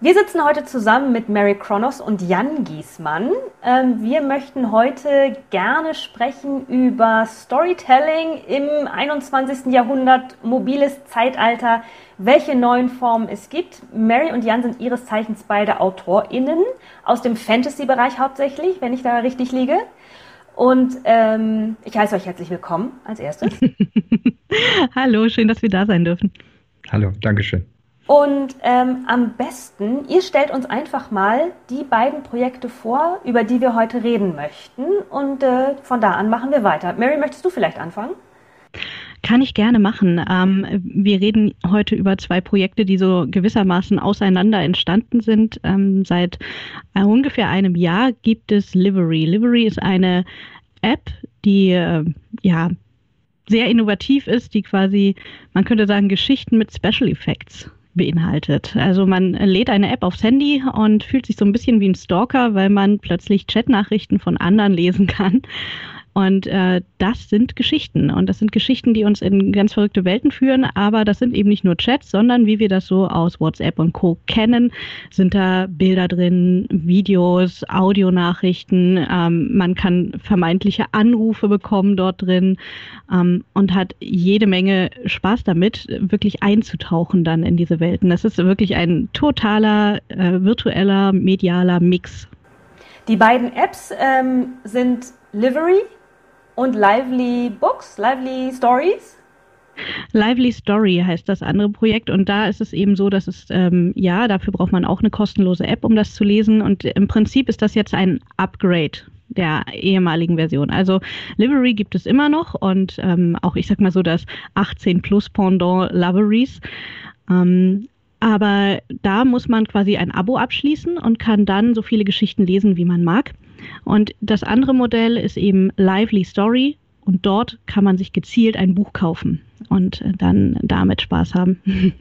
Wir sitzen heute zusammen mit Mary Kronos und Jan Giesmann. Ähm, wir möchten heute gerne sprechen über Storytelling im 21. Jahrhundert, mobiles Zeitalter, welche neuen Formen es gibt. Mary und Jan sind ihres Zeichens beide AutorInnen aus dem Fantasy-Bereich hauptsächlich, wenn ich da richtig liege. Und ähm, ich heiße euch herzlich willkommen als erstes. Hallo, schön, dass wir da sein dürfen. Hallo, Dankeschön. Und ähm, am besten, ihr stellt uns einfach mal die beiden Projekte vor, über die wir heute reden möchten. Und äh, von da an machen wir weiter. Mary, möchtest du vielleicht anfangen? Kann ich gerne machen. Ähm, wir reden heute über zwei Projekte, die so gewissermaßen auseinander entstanden sind. Ähm, seit äh, ungefähr einem Jahr gibt es Livery. Livery ist eine App, die äh, ja sehr innovativ ist, die quasi, man könnte sagen, Geschichten mit Special Effects beinhaltet. Also man lädt eine App aufs Handy und fühlt sich so ein bisschen wie ein Stalker, weil man plötzlich Chatnachrichten von anderen lesen kann und äh, das sind Geschichten. Und das sind Geschichten, die uns in ganz verrückte Welten führen. Aber das sind eben nicht nur Chats, sondern wie wir das so aus WhatsApp und Co. kennen, sind da Bilder drin, Videos, Audionachrichten. Ähm, man kann vermeintliche Anrufe bekommen dort drin ähm, und hat jede Menge Spaß damit, wirklich einzutauchen dann in diese Welten. Das ist wirklich ein totaler äh, virtueller, medialer Mix. Die beiden Apps ähm, sind Livery und Lively Books, Lively Stories. Lively Story heißt das andere Projekt und da ist es eben so, dass es, ähm, ja, dafür braucht man auch eine kostenlose App, um das zu lesen und im Prinzip ist das jetzt ein Upgrade der ehemaligen Version. Also Livery gibt es immer noch und ähm, auch, ich sag mal so, das 18 Plus Pendant Liveries. Ähm, aber da muss man quasi ein Abo abschließen und kann dann so viele Geschichten lesen, wie man mag. Und das andere Modell ist eben Lively Story und dort kann man sich gezielt ein Buch kaufen und dann damit Spaß haben.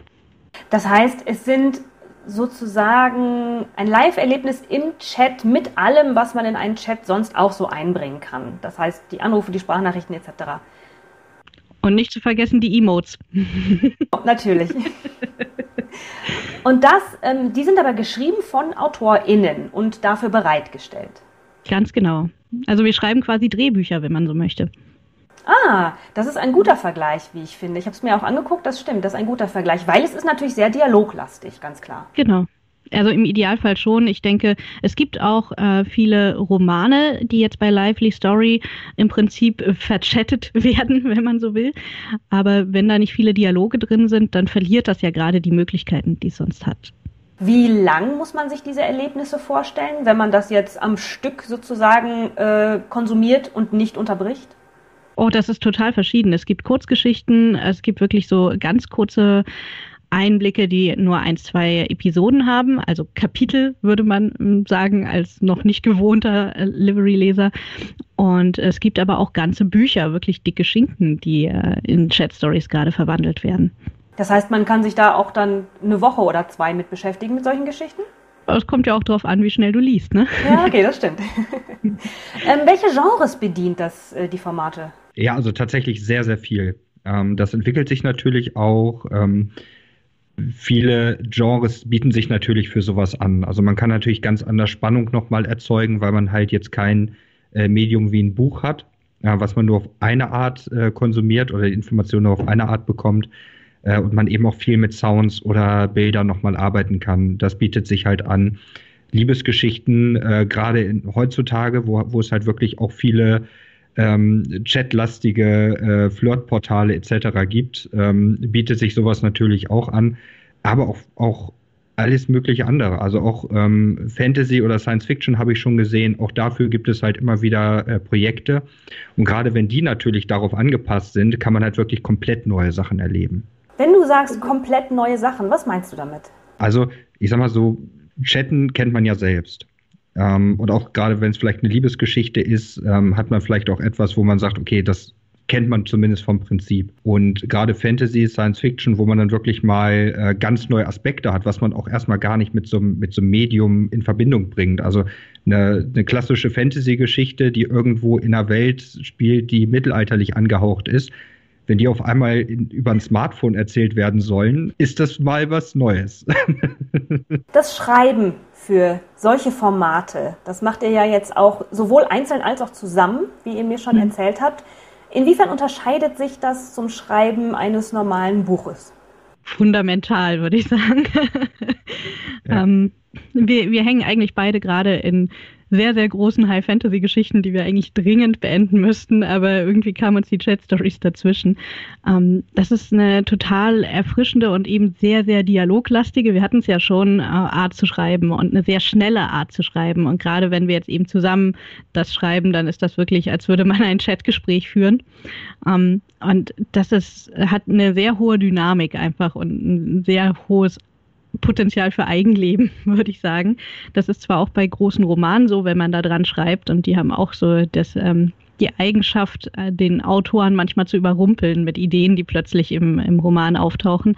Das heißt, es sind sozusagen ein Live-Erlebnis im Chat mit allem, was man in einen Chat sonst auch so einbringen kann. Das heißt, die Anrufe, die Sprachnachrichten etc. Und nicht zu vergessen die Emotes. Natürlich. Und das, ähm, die sind aber geschrieben von AutorInnen und dafür bereitgestellt. Ganz genau. Also wir schreiben quasi Drehbücher, wenn man so möchte. Ah, das ist ein guter Vergleich, wie ich finde. Ich habe es mir auch angeguckt, das stimmt, das ist ein guter Vergleich, weil es ist natürlich sehr dialoglastig, ganz klar. Genau. Also im Idealfall schon. Ich denke, es gibt auch äh, viele Romane, die jetzt bei Lively Story im Prinzip äh, verchattet werden, wenn man so will. Aber wenn da nicht viele Dialoge drin sind, dann verliert das ja gerade die Möglichkeiten, die es sonst hat. Wie lang muss man sich diese Erlebnisse vorstellen, wenn man das jetzt am Stück sozusagen äh, konsumiert und nicht unterbricht? Oh, das ist total verschieden. Es gibt Kurzgeschichten, es gibt wirklich so ganz kurze Einblicke, die nur ein, zwei Episoden haben, also Kapitel würde man hm, sagen, als noch nicht gewohnter äh, Livery-Leser. Und es gibt aber auch ganze Bücher, wirklich dicke Schinken, die äh, in Chat-Stories gerade verwandelt werden. Das heißt, man kann sich da auch dann eine Woche oder zwei mit beschäftigen mit solchen Geschichten? Es kommt ja auch darauf an, wie schnell du liest, ne? Ja, okay, das stimmt. ähm, welche Genres bedient das, äh, die Formate? Ja, also tatsächlich sehr, sehr viel. Ähm, das entwickelt sich natürlich auch. Ähm, viele Genres bieten sich natürlich für sowas an. Also man kann natürlich ganz anders Spannung nochmal erzeugen, weil man halt jetzt kein äh, Medium wie ein Buch hat, äh, was man nur auf eine Art äh, konsumiert oder die Informationen nur auf eine Art bekommt äh, und man eben auch viel mit Sounds oder Bildern nochmal arbeiten kann. Das bietet sich halt an. Liebesgeschichten, äh, gerade heutzutage, wo, wo es halt wirklich auch viele ähm, chatlastige äh, Flirtportale etc. gibt, ähm, bietet sich sowas natürlich auch an, aber auch, auch alles mögliche andere. Also auch ähm, Fantasy oder Science Fiction habe ich schon gesehen. Auch dafür gibt es halt immer wieder äh, Projekte. Und gerade wenn die natürlich darauf angepasst sind, kann man halt wirklich komplett neue Sachen erleben. Wenn du sagst komplett neue Sachen, was meinst du damit? Also, ich sag mal so, Chatten kennt man ja selbst. Ähm, und auch gerade wenn es vielleicht eine Liebesgeschichte ist, ähm, hat man vielleicht auch etwas, wo man sagt, okay, das kennt man zumindest vom Prinzip. Und gerade Fantasy, Science Fiction, wo man dann wirklich mal äh, ganz neue Aspekte hat, was man auch erstmal gar nicht mit so, mit so einem Medium in Verbindung bringt. Also eine, eine klassische Fantasy-Geschichte, die irgendwo in einer Welt spielt, die mittelalterlich angehaucht ist, wenn die auf einmal in, über ein Smartphone erzählt werden sollen, ist das mal was Neues. das Schreiben für solche Formate, das macht ihr ja jetzt auch sowohl einzeln als auch zusammen, wie ihr mir schon mhm. erzählt habt. Inwiefern unterscheidet sich das zum Schreiben eines normalen Buches? Fundamental, würde ich sagen. Ja. ähm, wir, wir hängen eigentlich beide gerade in sehr, sehr großen High-Fantasy-Geschichten, die wir eigentlich dringend beenden müssten, aber irgendwie kamen uns die Chat-Stories dazwischen. Ähm, das ist eine total erfrischende und eben sehr, sehr dialoglastige, wir hatten es ja schon, äh, Art zu schreiben und eine sehr schnelle Art zu schreiben. Und gerade wenn wir jetzt eben zusammen das schreiben, dann ist das wirklich, als würde man ein Chatgespräch führen. Ähm, und das ist, hat eine sehr hohe Dynamik einfach und ein sehr hohes Potenzial für Eigenleben, würde ich sagen. Das ist zwar auch bei großen Romanen so, wenn man da dran schreibt und die haben auch so das, ähm, die Eigenschaft, äh, den Autoren manchmal zu überrumpeln mit Ideen, die plötzlich im, im Roman auftauchen.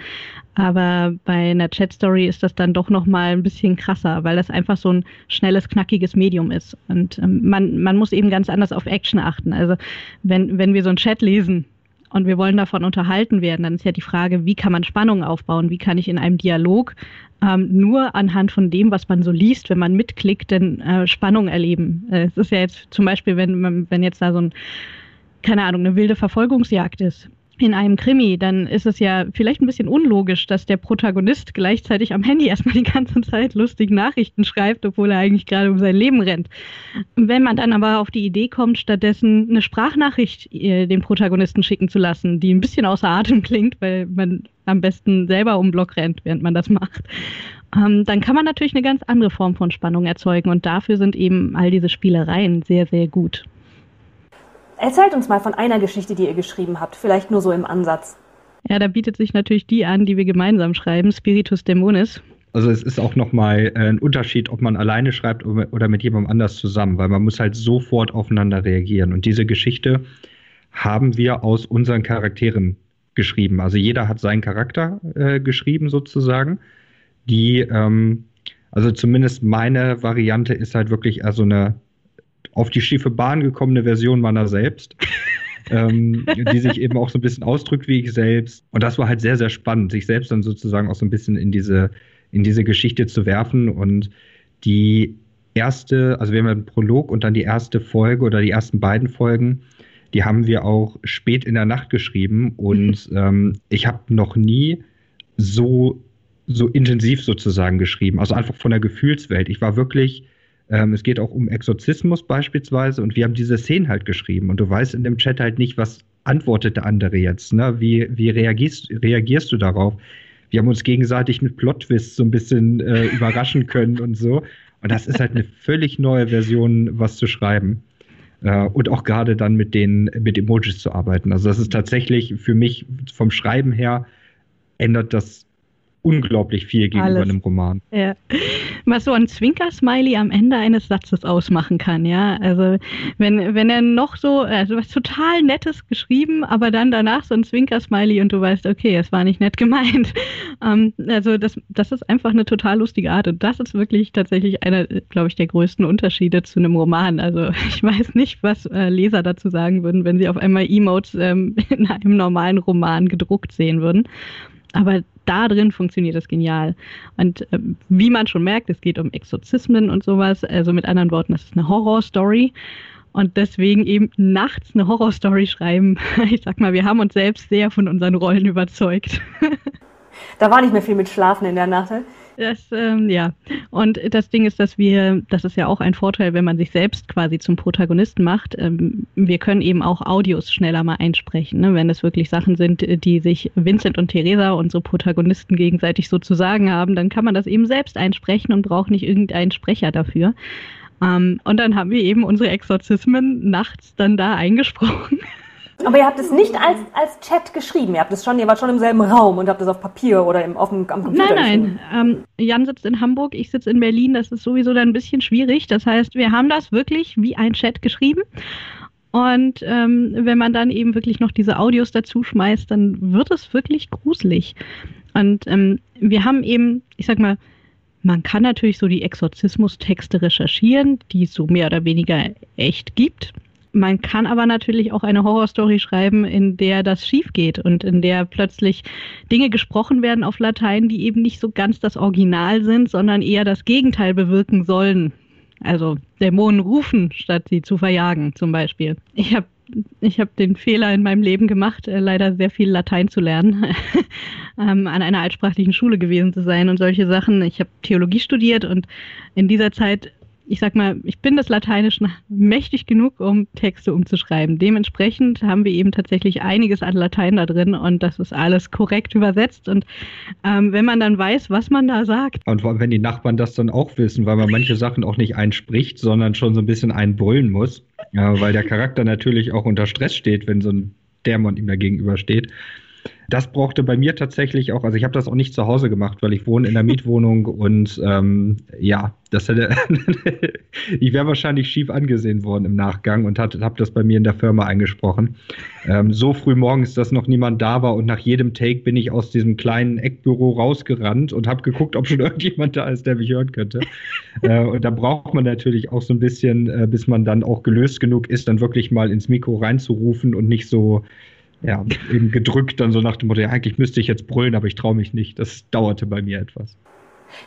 Aber bei einer Chat-Story ist das dann doch nochmal ein bisschen krasser, weil das einfach so ein schnelles, knackiges Medium ist. Und ähm, man, man muss eben ganz anders auf Action achten. Also wenn, wenn wir so einen Chat lesen, und wir wollen davon unterhalten werden, dann ist ja die Frage, wie kann man Spannung aufbauen? Wie kann ich in einem Dialog ähm, nur anhand von dem, was man so liest, wenn man mitklickt, denn äh, Spannung erleben? Äh, es ist ja jetzt zum Beispiel, wenn, wenn jetzt da so ein, keine Ahnung, eine wilde Verfolgungsjagd ist in einem Krimi, dann ist es ja vielleicht ein bisschen unlogisch, dass der Protagonist gleichzeitig am Handy erstmal die ganze Zeit lustige Nachrichten schreibt, obwohl er eigentlich gerade um sein Leben rennt. Wenn man dann aber auf die Idee kommt, stattdessen eine Sprachnachricht äh, dem Protagonisten schicken zu lassen, die ein bisschen außer Atem klingt, weil man am besten selber um Block rennt, während man das macht, ähm, dann kann man natürlich eine ganz andere Form von Spannung erzeugen und dafür sind eben all diese Spielereien sehr, sehr gut. Erzählt uns mal von einer Geschichte, die ihr geschrieben habt, vielleicht nur so im Ansatz. Ja, da bietet sich natürlich die an, die wir gemeinsam schreiben, Spiritus Dämonis. Also es ist auch nochmal äh, ein Unterschied, ob man alleine schreibt oder mit jemandem anders zusammen, weil man muss halt sofort aufeinander reagieren. Und diese Geschichte haben wir aus unseren Charakteren geschrieben. Also jeder hat seinen Charakter äh, geschrieben sozusagen. Die, ähm, also zumindest meine Variante ist halt wirklich eher so eine auf die schiefe Bahn gekommene Version meiner selbst. ähm, die sich eben auch so ein bisschen ausdrückt wie ich selbst. Und das war halt sehr, sehr spannend, sich selbst dann sozusagen auch so ein bisschen in diese, in diese Geschichte zu werfen. Und die erste, also wir haben einen Prolog und dann die erste Folge oder die ersten beiden Folgen, die haben wir auch spät in der Nacht geschrieben. Und ähm, ich habe noch nie so, so intensiv sozusagen geschrieben. Also einfach von der Gefühlswelt. Ich war wirklich ähm, es geht auch um Exorzismus beispielsweise und wir haben diese Szenen halt geschrieben und du weißt in dem Chat halt nicht, was antwortet der andere jetzt, ne? Wie, wie reagierst, reagierst du darauf? Wir haben uns gegenseitig mit Plot-Twists so ein bisschen äh, überraschen können und so. Und das ist halt eine völlig neue Version, was zu schreiben. Äh, und auch gerade dann mit den mit Emojis zu arbeiten. Also das ist tatsächlich für mich vom Schreiben her ändert das unglaublich viel gegenüber Alles. einem Roman. Ja. Was so ein Zwinker-Smiley am Ende eines Satzes ausmachen kann, ja. Also wenn, wenn er noch so, also was total Nettes geschrieben, aber dann danach so ein Zwinker-Smiley und du weißt, okay, es war nicht nett gemeint. Ähm, also das, das ist einfach eine total lustige Art und das ist wirklich tatsächlich einer, glaube ich, der größten Unterschiede zu einem Roman. Also ich weiß nicht, was äh, Leser dazu sagen würden, wenn sie auf einmal Emotes ähm, in einem normalen Roman gedruckt sehen würden. Aber da drin funktioniert das genial. Und äh, wie man schon merkt, es geht um Exorzismen und sowas. Also mit anderen Worten, das ist eine Horrorstory. Und deswegen eben nachts eine Horrorstory schreiben. Ich sag mal, wir haben uns selbst sehr von unseren Rollen überzeugt. Da war nicht mehr viel mit Schlafen in der Nacht. Das, ähm, ja. Und das Ding ist, dass wir, das ist ja auch ein Vorteil, wenn man sich selbst quasi zum Protagonisten macht. Ähm, wir können eben auch Audios schneller mal einsprechen, ne? wenn es wirklich Sachen sind, die sich Vincent und Theresa, unsere Protagonisten, gegenseitig so zu sagen haben, dann kann man das eben selbst einsprechen und braucht nicht irgendeinen Sprecher dafür. Ähm, und dann haben wir eben unsere Exorzismen nachts dann da eingesprochen. Aber ihr habt es nicht als, als Chat geschrieben. Ihr habt es schon, ihr wart schon im selben Raum und habt es auf Papier oder im, auf dem, am Computer Nein, nein. Ähm, Jan sitzt in Hamburg, ich sitze in Berlin. Das ist sowieso dann ein bisschen schwierig. Das heißt, wir haben das wirklich wie ein Chat geschrieben. Und ähm, wenn man dann eben wirklich noch diese Audios dazu schmeißt, dann wird es wirklich gruselig. Und ähm, wir haben eben, ich sag mal, man kann natürlich so die Exorzismustexte recherchieren, die es so mehr oder weniger echt gibt. Man kann aber natürlich auch eine Horrorstory schreiben, in der das schief geht und in der plötzlich Dinge gesprochen werden auf Latein, die eben nicht so ganz das Original sind, sondern eher das Gegenteil bewirken sollen. Also Dämonen rufen, statt sie zu verjagen, zum Beispiel. Ich habe ich hab den Fehler in meinem Leben gemacht, äh, leider sehr viel Latein zu lernen, ähm, an einer altsprachlichen Schule gewesen zu sein und solche Sachen. Ich habe Theologie studiert und in dieser Zeit ich sag mal, ich bin des Lateinischen mächtig genug, um Texte umzuschreiben. Dementsprechend haben wir eben tatsächlich einiges an Latein da drin und das ist alles korrekt übersetzt. Und ähm, wenn man dann weiß, was man da sagt. Und vor allem, wenn die Nachbarn das dann auch wissen, weil man manche Sachen auch nicht einspricht, sondern schon so ein bisschen einbrüllen muss, ja, weil der Charakter natürlich auch unter Stress steht, wenn so ein Dämon ihm da gegenübersteht. Das brauchte bei mir tatsächlich auch, also ich habe das auch nicht zu Hause gemacht, weil ich wohne in der Mietwohnung und ähm, ja, das hätte, ich wäre wahrscheinlich schief angesehen worden im Nachgang und habe das bei mir in der Firma eingesprochen. Ähm, so früh morgens, dass noch niemand da war und nach jedem Take bin ich aus diesem kleinen Eckbüro rausgerannt und habe geguckt, ob schon irgendjemand da ist, der mich hören könnte. äh, und da braucht man natürlich auch so ein bisschen, äh, bis man dann auch gelöst genug ist, dann wirklich mal ins Mikro reinzurufen und nicht so ja, eben gedrückt, dann so nach dem Motto, ja, eigentlich müsste ich jetzt brüllen, aber ich traue mich nicht. Das dauerte bei mir etwas.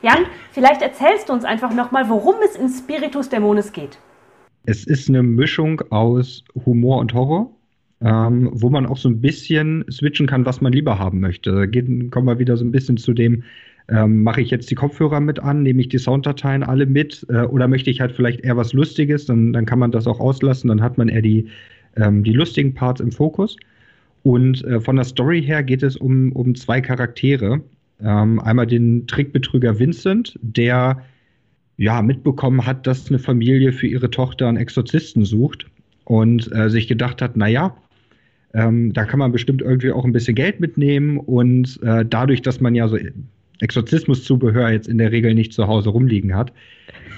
Jan, vielleicht erzählst du uns einfach nochmal, worum es in Spiritus Dämones geht. Es ist eine Mischung aus Humor und Horror, ähm, wo man auch so ein bisschen switchen kann, was man lieber haben möchte. Da geht, kommen wir wieder so ein bisschen zu dem, ähm, mache ich jetzt die Kopfhörer mit an, nehme ich die Sounddateien alle mit äh, oder möchte ich halt vielleicht eher was Lustiges, dann, dann kann man das auch auslassen, dann hat man eher die, ähm, die lustigen Parts im Fokus. Und äh, von der Story her geht es um, um zwei Charaktere. Ähm, einmal den Trickbetrüger Vincent, der ja mitbekommen hat, dass eine Familie für ihre Tochter einen Exorzisten sucht und äh, sich gedacht hat, naja, ähm, da kann man bestimmt irgendwie auch ein bisschen Geld mitnehmen und äh, dadurch, dass man ja so Exorzismuszubehör jetzt in der Regel nicht zu Hause rumliegen hat,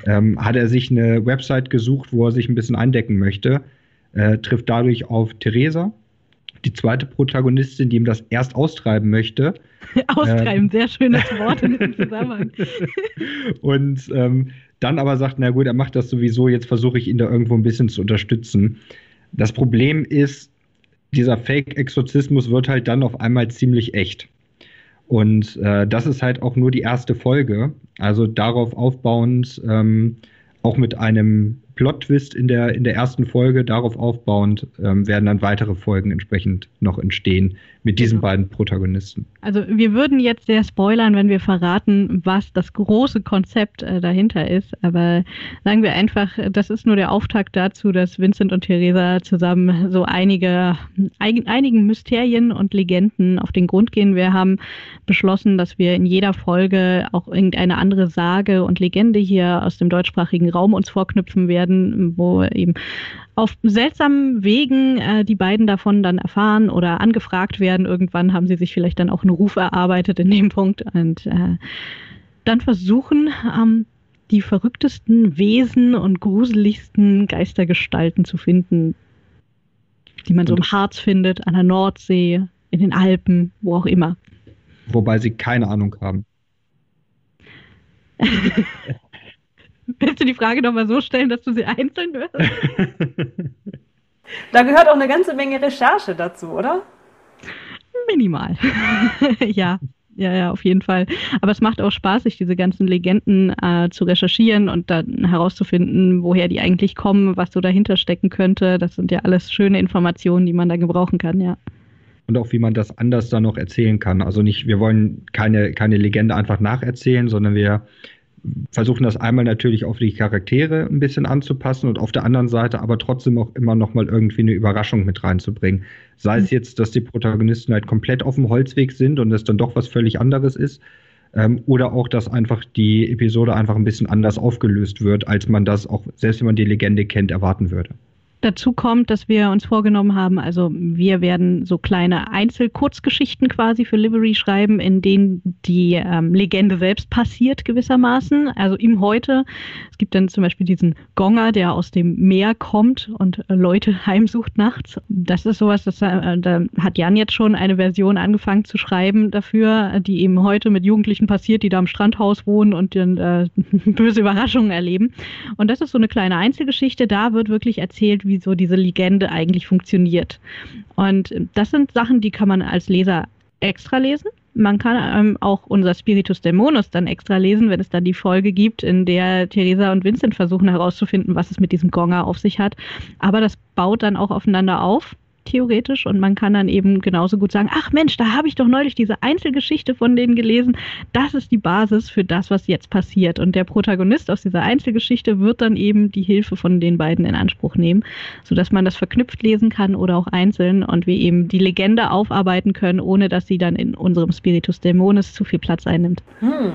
ähm, hat er sich eine Website gesucht, wo er sich ein bisschen eindecken möchte, äh, trifft dadurch auf Theresa, die zweite Protagonistin, die ihm das erst austreiben möchte. austreiben, ähm, sehr schönes Wort in dem Zusammenhang. und ähm, dann aber sagt, na gut, er macht das sowieso, jetzt versuche ich ihn da irgendwo ein bisschen zu unterstützen. Das Problem ist, dieser Fake-Exorzismus wird halt dann auf einmal ziemlich echt. Und äh, das ist halt auch nur die erste Folge. Also darauf aufbauend, ähm, auch mit einem Plot-Twist in der, in der ersten Folge. Darauf aufbauend ähm, werden dann weitere Folgen entsprechend noch entstehen mit diesen genau. beiden Protagonisten. Also wir würden jetzt sehr spoilern, wenn wir verraten, was das große Konzept äh, dahinter ist. Aber sagen wir einfach, das ist nur der Auftakt dazu, dass Vincent und Theresa zusammen so einige, ein, einigen Mysterien und Legenden auf den Grund gehen. Wir haben beschlossen, dass wir in jeder Folge auch irgendeine andere Sage und Legende hier aus dem deutschsprachigen Raum uns vorknüpfen werden werden, wo eben auf seltsamen Wegen äh, die beiden davon dann erfahren oder angefragt werden. Irgendwann haben sie sich vielleicht dann auch einen Ruf erarbeitet in dem Punkt und äh, dann versuchen, ähm, die verrücktesten Wesen und gruseligsten Geistergestalten zu finden, die man so im Harz findet, an der Nordsee, in den Alpen, wo auch immer. Wobei sie keine Ahnung haben. Willst du die Frage nochmal so stellen, dass du sie einzeln hörst? da gehört auch eine ganze Menge Recherche dazu, oder? Minimal. ja. Ja, ja, auf jeden Fall. Aber es macht auch Spaß, sich diese ganzen Legenden äh, zu recherchieren und dann herauszufinden, woher die eigentlich kommen, was so dahinter stecken könnte. Das sind ja alles schöne Informationen, die man da gebrauchen kann, ja. Und auch wie man das anders dann noch erzählen kann. Also nicht, wir wollen keine, keine Legende einfach nacherzählen, sondern wir versuchen das einmal natürlich auf die Charaktere ein bisschen anzupassen und auf der anderen Seite aber trotzdem auch immer noch mal irgendwie eine Überraschung mit reinzubringen. Sei es mhm. jetzt, dass die Protagonisten halt komplett auf dem Holzweg sind und es dann doch was völlig anderes ist, ähm, oder auch, dass einfach die Episode einfach ein bisschen anders aufgelöst wird, als man das auch, selbst wenn man die Legende kennt, erwarten würde. Dazu kommt, dass wir uns vorgenommen haben, also wir werden so kleine Einzelkurzgeschichten quasi für Livery schreiben, in denen die ähm, Legende selbst passiert gewissermaßen. Also im Heute. Es gibt dann zum Beispiel diesen Gonger, der aus dem Meer kommt und äh, Leute heimsucht nachts. Das ist sowas, das, äh, da hat Jan jetzt schon eine Version angefangen zu schreiben dafür, die eben heute mit Jugendlichen passiert, die da am Strandhaus wohnen und dann äh, böse Überraschungen erleben. Und das ist so eine kleine Einzelgeschichte. Da wird wirklich erzählt, wie wie so diese Legende eigentlich funktioniert. Und das sind Sachen, die kann man als Leser extra lesen. Man kann ähm, auch unser Spiritus Dämonus dann extra lesen, wenn es dann die Folge gibt, in der Theresa und Vincent versuchen herauszufinden, was es mit diesem Gonger auf sich hat. Aber das baut dann auch aufeinander auf theoretisch und man kann dann eben genauso gut sagen, ach Mensch, da habe ich doch neulich diese Einzelgeschichte von denen gelesen. Das ist die Basis für das, was jetzt passiert. Und der Protagonist aus dieser Einzelgeschichte wird dann eben die Hilfe von den beiden in Anspruch nehmen, sodass man das verknüpft lesen kann oder auch einzeln und wir eben die Legende aufarbeiten können, ohne dass sie dann in unserem Spiritus Dämonis zu viel Platz einnimmt. Hm.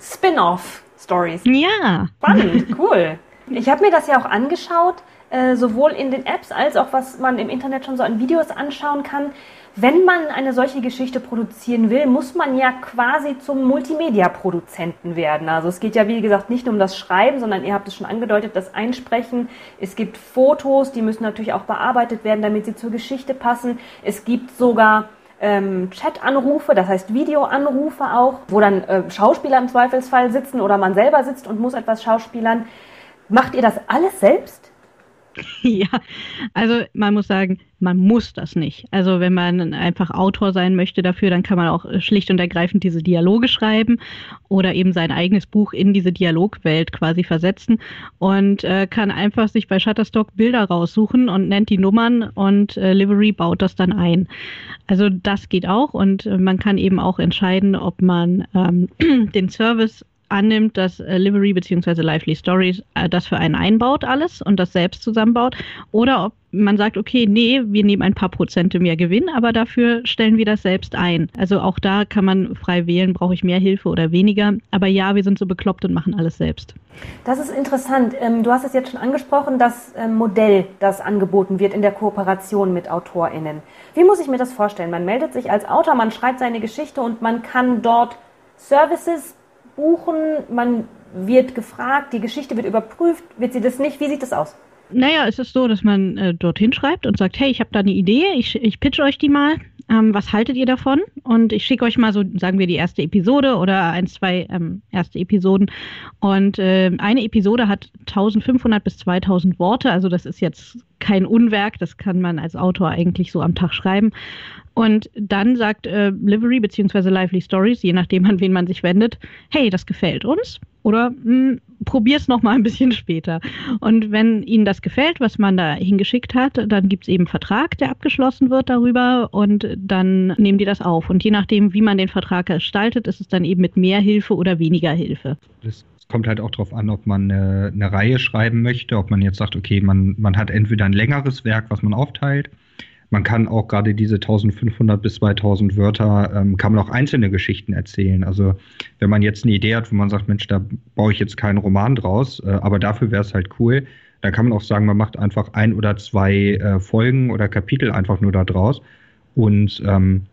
Spin-off-Stories. Ja. Spannend, cool. Ich habe mir das ja auch angeschaut. Äh, sowohl in den Apps als auch was man im Internet schon so an Videos anschauen kann. Wenn man eine solche Geschichte produzieren will, muss man ja quasi zum Multimedia-Produzenten werden. Also es geht ja, wie gesagt, nicht nur um das Schreiben, sondern ihr habt es schon angedeutet, das Einsprechen. Es gibt Fotos, die müssen natürlich auch bearbeitet werden, damit sie zur Geschichte passen. Es gibt sogar ähm, Chat-Anrufe, das heißt Videoanrufe auch, wo dann äh, Schauspieler im Zweifelsfall sitzen oder man selber sitzt und muss etwas schauspielern. Macht ihr das alles selbst? Ja, also man muss sagen, man muss das nicht. Also wenn man einfach Autor sein möchte dafür, dann kann man auch schlicht und ergreifend diese Dialoge schreiben oder eben sein eigenes Buch in diese Dialogwelt quasi versetzen und äh, kann einfach sich bei Shutterstock Bilder raussuchen und nennt die Nummern und äh, Livery baut das dann ein. Also das geht auch und äh, man kann eben auch entscheiden, ob man ähm, den Service annimmt, dass äh, Livery bzw. Lively Stories äh, das für einen einbaut alles und das selbst zusammenbaut oder ob man sagt, okay, nee, wir nehmen ein paar Prozente mehr Gewinn, aber dafür stellen wir das selbst ein. Also auch da kann man frei wählen, brauche ich mehr Hilfe oder weniger. Aber ja, wir sind so bekloppt und machen alles selbst. Das ist interessant. Ähm, du hast es jetzt schon angesprochen, das ähm, Modell, das angeboten wird in der Kooperation mit AutorInnen. Wie muss ich mir das vorstellen? Man meldet sich als Autor, man schreibt seine Geschichte und man kann dort Services buchen, man wird gefragt, die Geschichte wird überprüft, wird sie das nicht? Wie sieht das aus? Naja, es ist so, dass man äh, dorthin schreibt und sagt, hey, ich habe da eine Idee, ich, ich pitch euch die mal. Ähm, was haltet ihr davon? Und ich schicke euch mal so, sagen wir, die erste Episode oder ein, zwei ähm, erste Episoden. Und äh, eine Episode hat 1500 bis 2000 Worte, also das ist jetzt kein Unwerk, das kann man als Autor eigentlich so am Tag schreiben. Und dann sagt äh, Livery bzw. Lively Stories, je nachdem an wen man sich wendet, hey, das gefällt uns oder hm, probier's noch mal ein bisschen später. Und wenn Ihnen das gefällt, was man da hingeschickt hat, dann gibt's eben Vertrag, der abgeschlossen wird darüber und dann nehmen die das auf. Und je nachdem, wie man den Vertrag gestaltet, ist es dann eben mit mehr Hilfe oder weniger Hilfe. Das kommt halt auch darauf an, ob man eine, eine Reihe schreiben möchte, ob man jetzt sagt, okay, man, man hat entweder ein längeres Werk, was man aufteilt, man kann auch gerade diese 1500 bis 2000 Wörter, ähm, kann man auch einzelne Geschichten erzählen. Also wenn man jetzt eine Idee hat, wo man sagt, Mensch, da baue ich jetzt keinen Roman draus, äh, aber dafür wäre es halt cool, dann kann man auch sagen, man macht einfach ein oder zwei äh, Folgen oder Kapitel einfach nur da draus und ähm,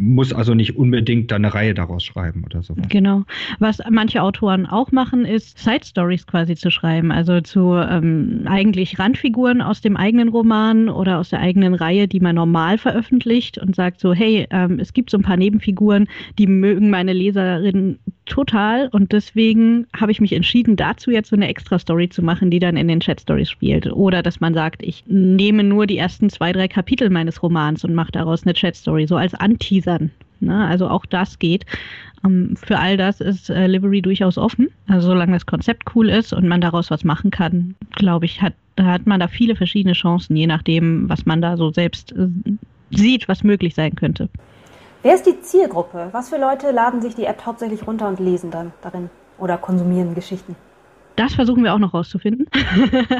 muss also nicht unbedingt dann eine Reihe daraus schreiben oder so. Genau. Was manche Autoren auch machen, ist Side Stories quasi zu schreiben, also zu ähm, eigentlich Randfiguren aus dem eigenen Roman oder aus der eigenen Reihe, die man normal veröffentlicht und sagt so, hey, ähm, es gibt so ein paar Nebenfiguren, die mögen meine Leserinnen total und deswegen habe ich mich entschieden, dazu jetzt so eine extra Story zu machen, die dann in den Chat Stories spielt. Oder dass man sagt, ich nehme nur die ersten zwei, drei Kapitel meines Romans und mache daraus eine Chat Story, so als Anteasern. Ne? Also auch das geht. Um, ähm, für all das ist äh, Livery durchaus offen. Also solange das Konzept cool ist und man daraus was machen kann, glaube ich, hat, hat man da viele verschiedene Chancen, je nachdem, was man da so selbst äh, sieht, was möglich sein könnte. Wer ist die Zielgruppe? Was für Leute laden sich die App hauptsächlich runter und lesen dann darin oder konsumieren Geschichten? Das versuchen wir auch noch rauszufinden.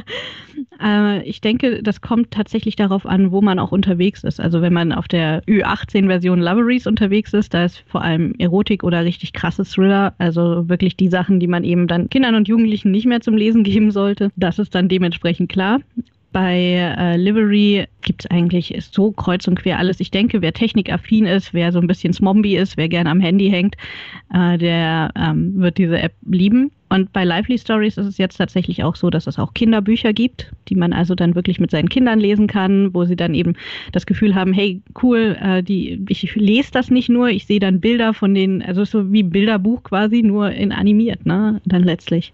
äh, ich denke, das kommt tatsächlich darauf an, wo man auch unterwegs ist. Also wenn man auf der Ü18-Version Loveries unterwegs ist, da ist vor allem Erotik oder richtig krasses Thriller, also wirklich die Sachen, die man eben dann Kindern und Jugendlichen nicht mehr zum Lesen geben sollte. Das ist dann dementsprechend klar. Bei äh, Livery gibt es eigentlich so kreuz und quer alles. Ich denke, wer technikaffin ist, wer so ein bisschen Smombie ist, wer gerne am Handy hängt, äh, der ähm, wird diese App lieben. Und bei Lively Stories ist es jetzt tatsächlich auch so, dass es auch Kinderbücher gibt, die man also dann wirklich mit seinen Kindern lesen kann, wo sie dann eben das Gefühl haben, hey, cool, äh, die, ich lese das nicht nur, ich sehe dann Bilder von den, also so wie Bilderbuch quasi, nur in animiert, ne? Dann letztlich.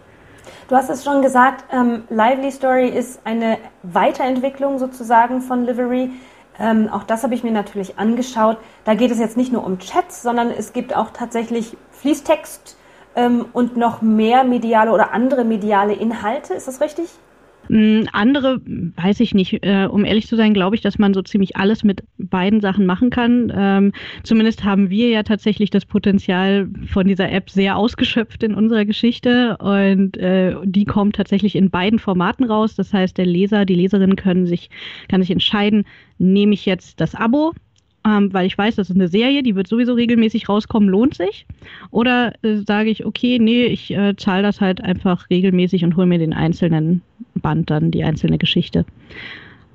Du hast es schon gesagt, ähm, Lively Story ist eine Weiterentwicklung sozusagen von Livery. Ähm, auch das habe ich mir natürlich angeschaut. Da geht es jetzt nicht nur um Chats, sondern es gibt auch tatsächlich Fließtext ähm, und noch mehr mediale oder andere mediale Inhalte. Ist das richtig? Hm, andere weiß ich nicht. Äh, um ehrlich zu sein, glaube ich, dass man so ziemlich alles mit beiden Sachen machen kann. Ähm, zumindest haben wir ja tatsächlich das Potenzial von dieser App sehr ausgeschöpft in unserer Geschichte und äh, die kommt tatsächlich in beiden Formaten raus. Das heißt, der Leser, die Leserin können sich, kann sich entscheiden, nehme ich jetzt das Abo, ähm, weil ich weiß, das ist eine Serie, die wird sowieso regelmäßig rauskommen, lohnt sich? Oder äh, sage ich, okay, nee, ich äh, zahle das halt einfach regelmäßig und hole mir den einzelnen Band dann, die einzelne Geschichte.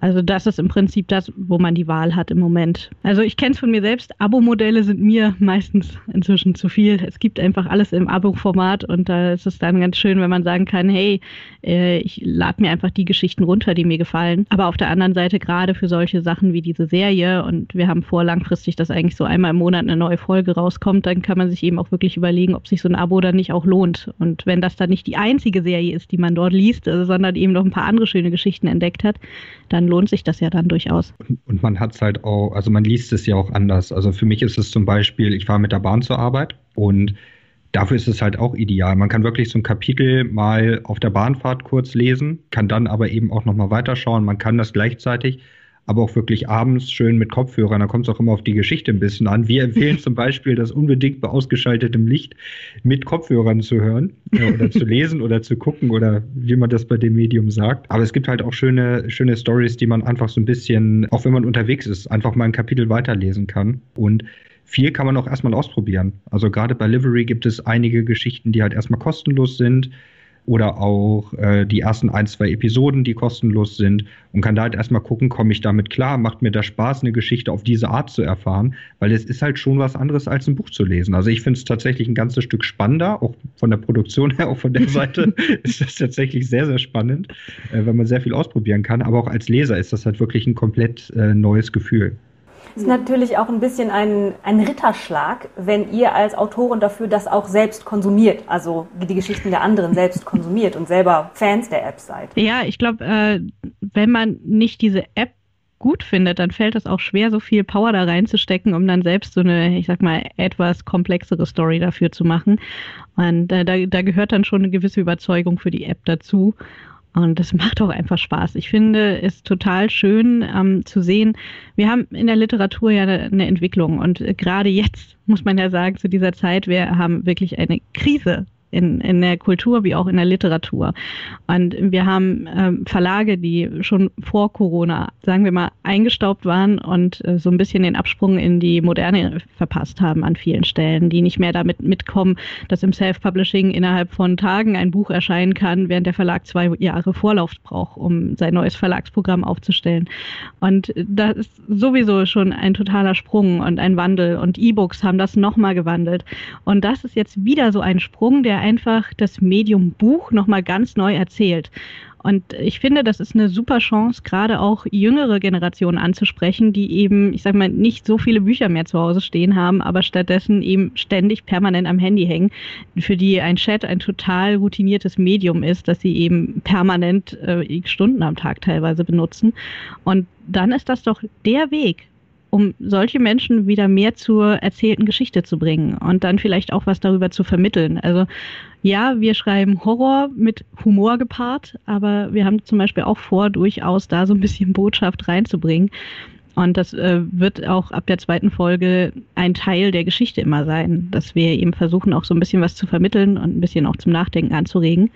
Also das ist im Prinzip das, wo man die Wahl hat im Moment. Also ich kenne es von mir selbst, Abo-Modelle sind mir meistens inzwischen zu viel. Es gibt einfach alles im Abo-Format und da ist es dann ganz schön, wenn man sagen kann, hey, äh, ich lade mir einfach die Geschichten runter, die mir gefallen. Aber auf der anderen Seite gerade für solche Sachen wie diese Serie und wir haben vor langfristig, dass eigentlich so einmal im Monat eine neue Folge rauskommt, dann kann man sich eben auch wirklich überlegen, ob sich so ein Abo dann nicht auch lohnt. Und wenn das dann nicht die einzige Serie ist, die man dort liest, sondern eben noch ein paar andere schöne Geschichten entdeckt hat, dann lohnt sich das ja dann durchaus. Und man hat es halt auch, also man liest es ja auch anders. Also für mich ist es zum Beispiel, ich fahre mit der Bahn zur Arbeit und dafür ist es halt auch ideal. Man kann wirklich so ein Kapitel mal auf der Bahnfahrt kurz lesen, kann dann aber eben auch nochmal weiterschauen. Man kann das gleichzeitig aber auch wirklich abends schön mit Kopfhörern. Da kommt es auch immer auf die Geschichte ein bisschen an. Wir empfehlen zum Beispiel, das unbedingt bei ausgeschaltetem Licht mit Kopfhörern zu hören äh, oder zu lesen oder zu gucken oder wie man das bei dem Medium sagt. Aber es gibt halt auch schöne, schöne Stories, die man einfach so ein bisschen, auch wenn man unterwegs ist, einfach mal ein Kapitel weiterlesen kann. Und viel kann man auch erstmal ausprobieren. Also gerade bei Livery gibt es einige Geschichten, die halt erstmal kostenlos sind oder auch äh, die ersten ein, zwei Episoden, die kostenlos sind und kann da halt erstmal gucken, komme ich damit klar, macht mir das Spaß, eine Geschichte auf diese Art zu erfahren, weil es ist halt schon was anderes als ein Buch zu lesen. Also ich finde es tatsächlich ein ganzes Stück spannender, auch von der Produktion her, auch von der Seite ist das tatsächlich sehr, sehr spannend, äh, weil man sehr viel ausprobieren kann, aber auch als Leser ist das halt wirklich ein komplett äh, neues Gefühl. Ist natürlich auch ein bisschen ein, ein Ritterschlag, wenn ihr als Autorin dafür das auch selbst konsumiert, also die Geschichten der anderen selbst konsumiert und selber Fans der App seid. Ja, ich glaube, äh, wenn man nicht diese App gut findet, dann fällt es auch schwer, so viel Power da reinzustecken, um dann selbst so eine, ich sag mal, etwas komplexere Story dafür zu machen. Und äh, da, da gehört dann schon eine gewisse Überzeugung für die App dazu. Und das macht auch einfach Spaß. Ich finde es total schön ähm, zu sehen. Wir haben in der Literatur ja eine Entwicklung und äh, gerade jetzt muss man ja sagen, zu dieser Zeit, wir haben wirklich eine Krise in, in der Kultur wie auch in der Literatur. Und wir haben ähm, Verlage, die schon vor Corona, sagen wir mal, eingestaubt waren und äh, so ein bisschen den Absprung in die Moderne verpasst haben an vielen Stellen, die nicht mehr damit mitkommen, dass im Self-Publishing innerhalb von Tagen ein Buch erscheinen kann, während der Verlag zwei Jahre Vorlauf braucht, um sein neues Verlagsprogramm aufzustellen. Und das ist sowieso schon ein totaler Sprung und ein Wandel. Und E-Books haben das nochmal gewandelt. Und das ist jetzt wieder so ein Sprung, der einfach das Medium Buch nochmal ganz neu erzählt. Und ich finde, das ist eine super Chance, gerade auch jüngere Generationen anzusprechen, die eben, ich sag mal, nicht so viele Bücher mehr zu Hause stehen haben, aber stattdessen eben ständig permanent am Handy hängen, für die ein Chat ein total routiniertes Medium ist, dass sie eben permanent äh, Stunden am Tag teilweise benutzen. Und dann ist das doch der Weg, um solche Menschen wieder mehr zur erzählten Geschichte zu bringen und dann vielleicht auch was darüber zu vermitteln. Also ja, wir schreiben Horror mit Humor gepaart, aber wir haben zum Beispiel auch vor, durchaus da so ein bisschen Botschaft reinzubringen. Und das äh, wird auch ab der zweiten Folge ein Teil der Geschichte immer sein, dass wir eben versuchen, auch so ein bisschen was zu vermitteln und ein bisschen auch zum Nachdenken anzuregen.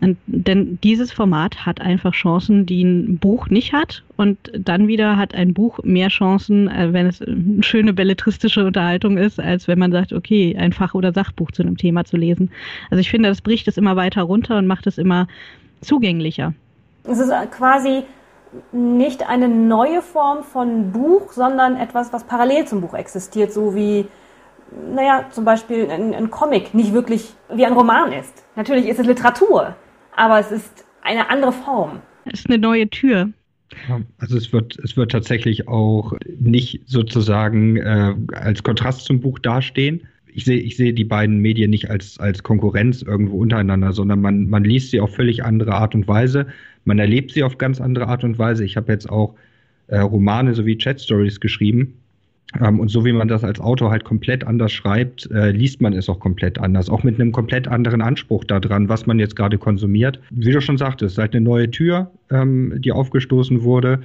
Denn dieses Format hat einfach Chancen, die ein Buch nicht hat. Und dann wieder hat ein Buch mehr Chancen, äh, wenn es eine schöne belletristische Unterhaltung ist, als wenn man sagt, okay, ein Fach- oder Sachbuch zu einem Thema zu lesen. Also ich finde, das bricht es immer weiter runter und macht es immer zugänglicher. Es ist quasi nicht eine neue Form von Buch, sondern etwas, was parallel zum Buch existiert, so wie, naja, zum Beispiel ein, ein Comic nicht wirklich wie ein Roman ist. Natürlich ist es Literatur, aber es ist eine andere Form. Es ist eine neue Tür. Also es wird, es wird tatsächlich auch nicht sozusagen äh, als Kontrast zum Buch dastehen. Ich sehe, ich sehe die beiden Medien nicht als, als Konkurrenz irgendwo untereinander, sondern man, man liest sie auf völlig andere Art und Weise. Man erlebt sie auf ganz andere Art und Weise. Ich habe jetzt auch äh, Romane sowie Chat-Stories geschrieben. Ähm, und so wie man das als Autor halt komplett anders schreibt, äh, liest man es auch komplett anders. Auch mit einem komplett anderen Anspruch daran, was man jetzt gerade konsumiert. Wie du schon sagtest, halt eine neue Tür, ähm, die aufgestoßen wurde.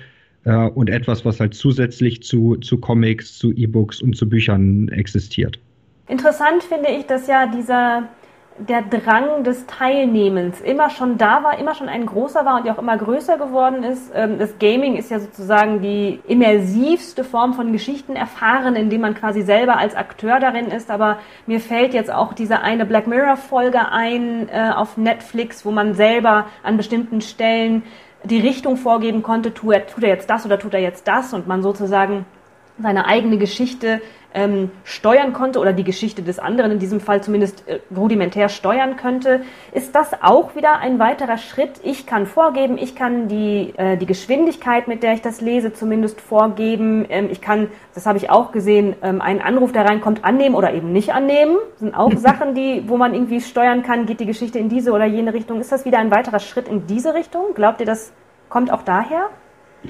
Äh, und etwas, was halt zusätzlich zu, zu Comics, zu E-Books und zu Büchern existiert. Interessant finde ich, dass ja dieser der Drang des Teilnehmens immer schon da war, immer schon ein großer war und ja auch immer größer geworden ist. Ähm, das Gaming ist ja sozusagen die immersivste Form von Geschichten erfahren, indem man quasi selber als Akteur darin ist. Aber mir fällt jetzt auch diese eine Black Mirror Folge ein äh, auf Netflix, wo man selber an bestimmten Stellen die Richtung vorgeben konnte, tut er, tut er jetzt das oder tut er jetzt das und man sozusagen seine eigene Geschichte ähm, steuern konnte oder die Geschichte des anderen in diesem Fall zumindest äh, rudimentär steuern könnte, ist das auch wieder ein weiterer Schritt. Ich kann vorgeben, ich kann die, äh, die Geschwindigkeit, mit der ich das lese, zumindest vorgeben. Ähm, ich kann, das habe ich auch gesehen, ähm, einen Anruf, der reinkommt, annehmen oder eben nicht annehmen. Das sind auch Sachen, die, wo man irgendwie steuern kann, geht die Geschichte in diese oder jene Richtung. Ist das wieder ein weiterer Schritt in diese Richtung? Glaubt ihr, das kommt auch daher?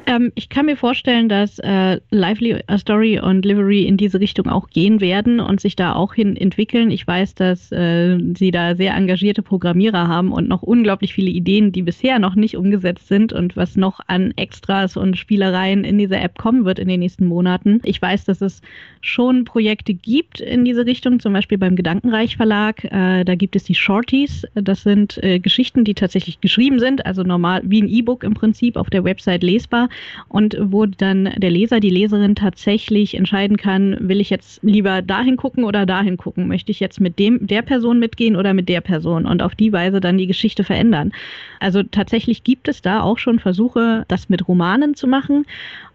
Ähm, ich kann mir vorstellen, dass äh, Lively A Story und Livery in diese Richtung auch gehen werden und sich da auch hin entwickeln. Ich weiß, dass äh, sie da sehr engagierte Programmierer haben und noch unglaublich viele Ideen, die bisher noch nicht umgesetzt sind und was noch an Extras und Spielereien in dieser App kommen wird in den nächsten Monaten. Ich weiß, dass es schon Projekte gibt in diese Richtung, zum Beispiel beim Gedankenreich Verlag. Äh, da gibt es die Shorties. Das sind äh, Geschichten, die tatsächlich geschrieben sind, also normal wie ein E-Book im Prinzip auf der Website lesbar lesbar und wo dann der Leser, die Leserin tatsächlich entscheiden kann, will ich jetzt lieber dahin gucken oder dahin gucken? Möchte ich jetzt mit dem, der Person mitgehen oder mit der Person und auf die Weise dann die Geschichte verändern? Also tatsächlich gibt es da auch schon Versuche, das mit Romanen zu machen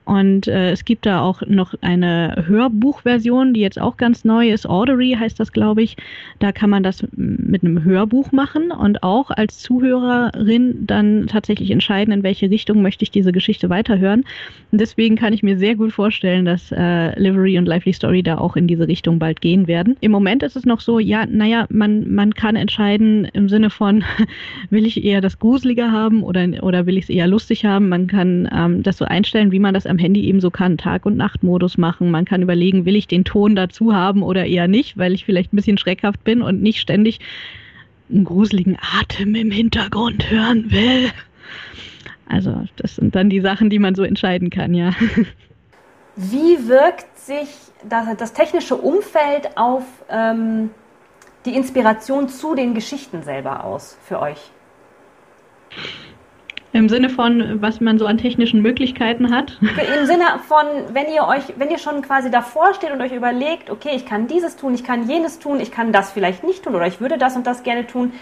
und äh, es gibt da auch noch eine Hörbuchversion, die jetzt auch ganz neu ist. Audery heißt das, glaube ich. Da kann man das mit einem Hörbuch machen und auch als Zuhörerin dann tatsächlich entscheiden, in welche Richtung möchte ich diese Geschichte weiterhören. Und deswegen kann ich mir sehr gut vorstellen, dass äh, Livery und Lively Story da auch in diese Richtung bald gehen werden. Im Moment ist es noch so, ja, naja, man, man kann entscheiden im Sinne von, will ich eher das Gruselige haben oder, oder will ich es eher lustig haben. Man kann ähm, das so einstellen, wie man das am Handy eben so kann, Tag- und Nachtmodus machen. Man kann überlegen, will ich den Ton dazu haben oder eher nicht, weil ich vielleicht ein bisschen schreckhaft bin und nicht ständig einen gruseligen Atem im Hintergrund hören will. Also das sind dann die Sachen, die man so entscheiden kann, ja. Wie wirkt sich das, das technische Umfeld auf ähm, die Inspiration zu den Geschichten selber aus für euch? Im Sinne von, was man so an technischen Möglichkeiten hat? Im Sinne von, wenn ihr euch, wenn ihr schon quasi davor steht und euch überlegt, okay, ich kann dieses tun, ich kann jenes tun, ich kann das vielleicht nicht tun oder ich würde das und das gerne tun,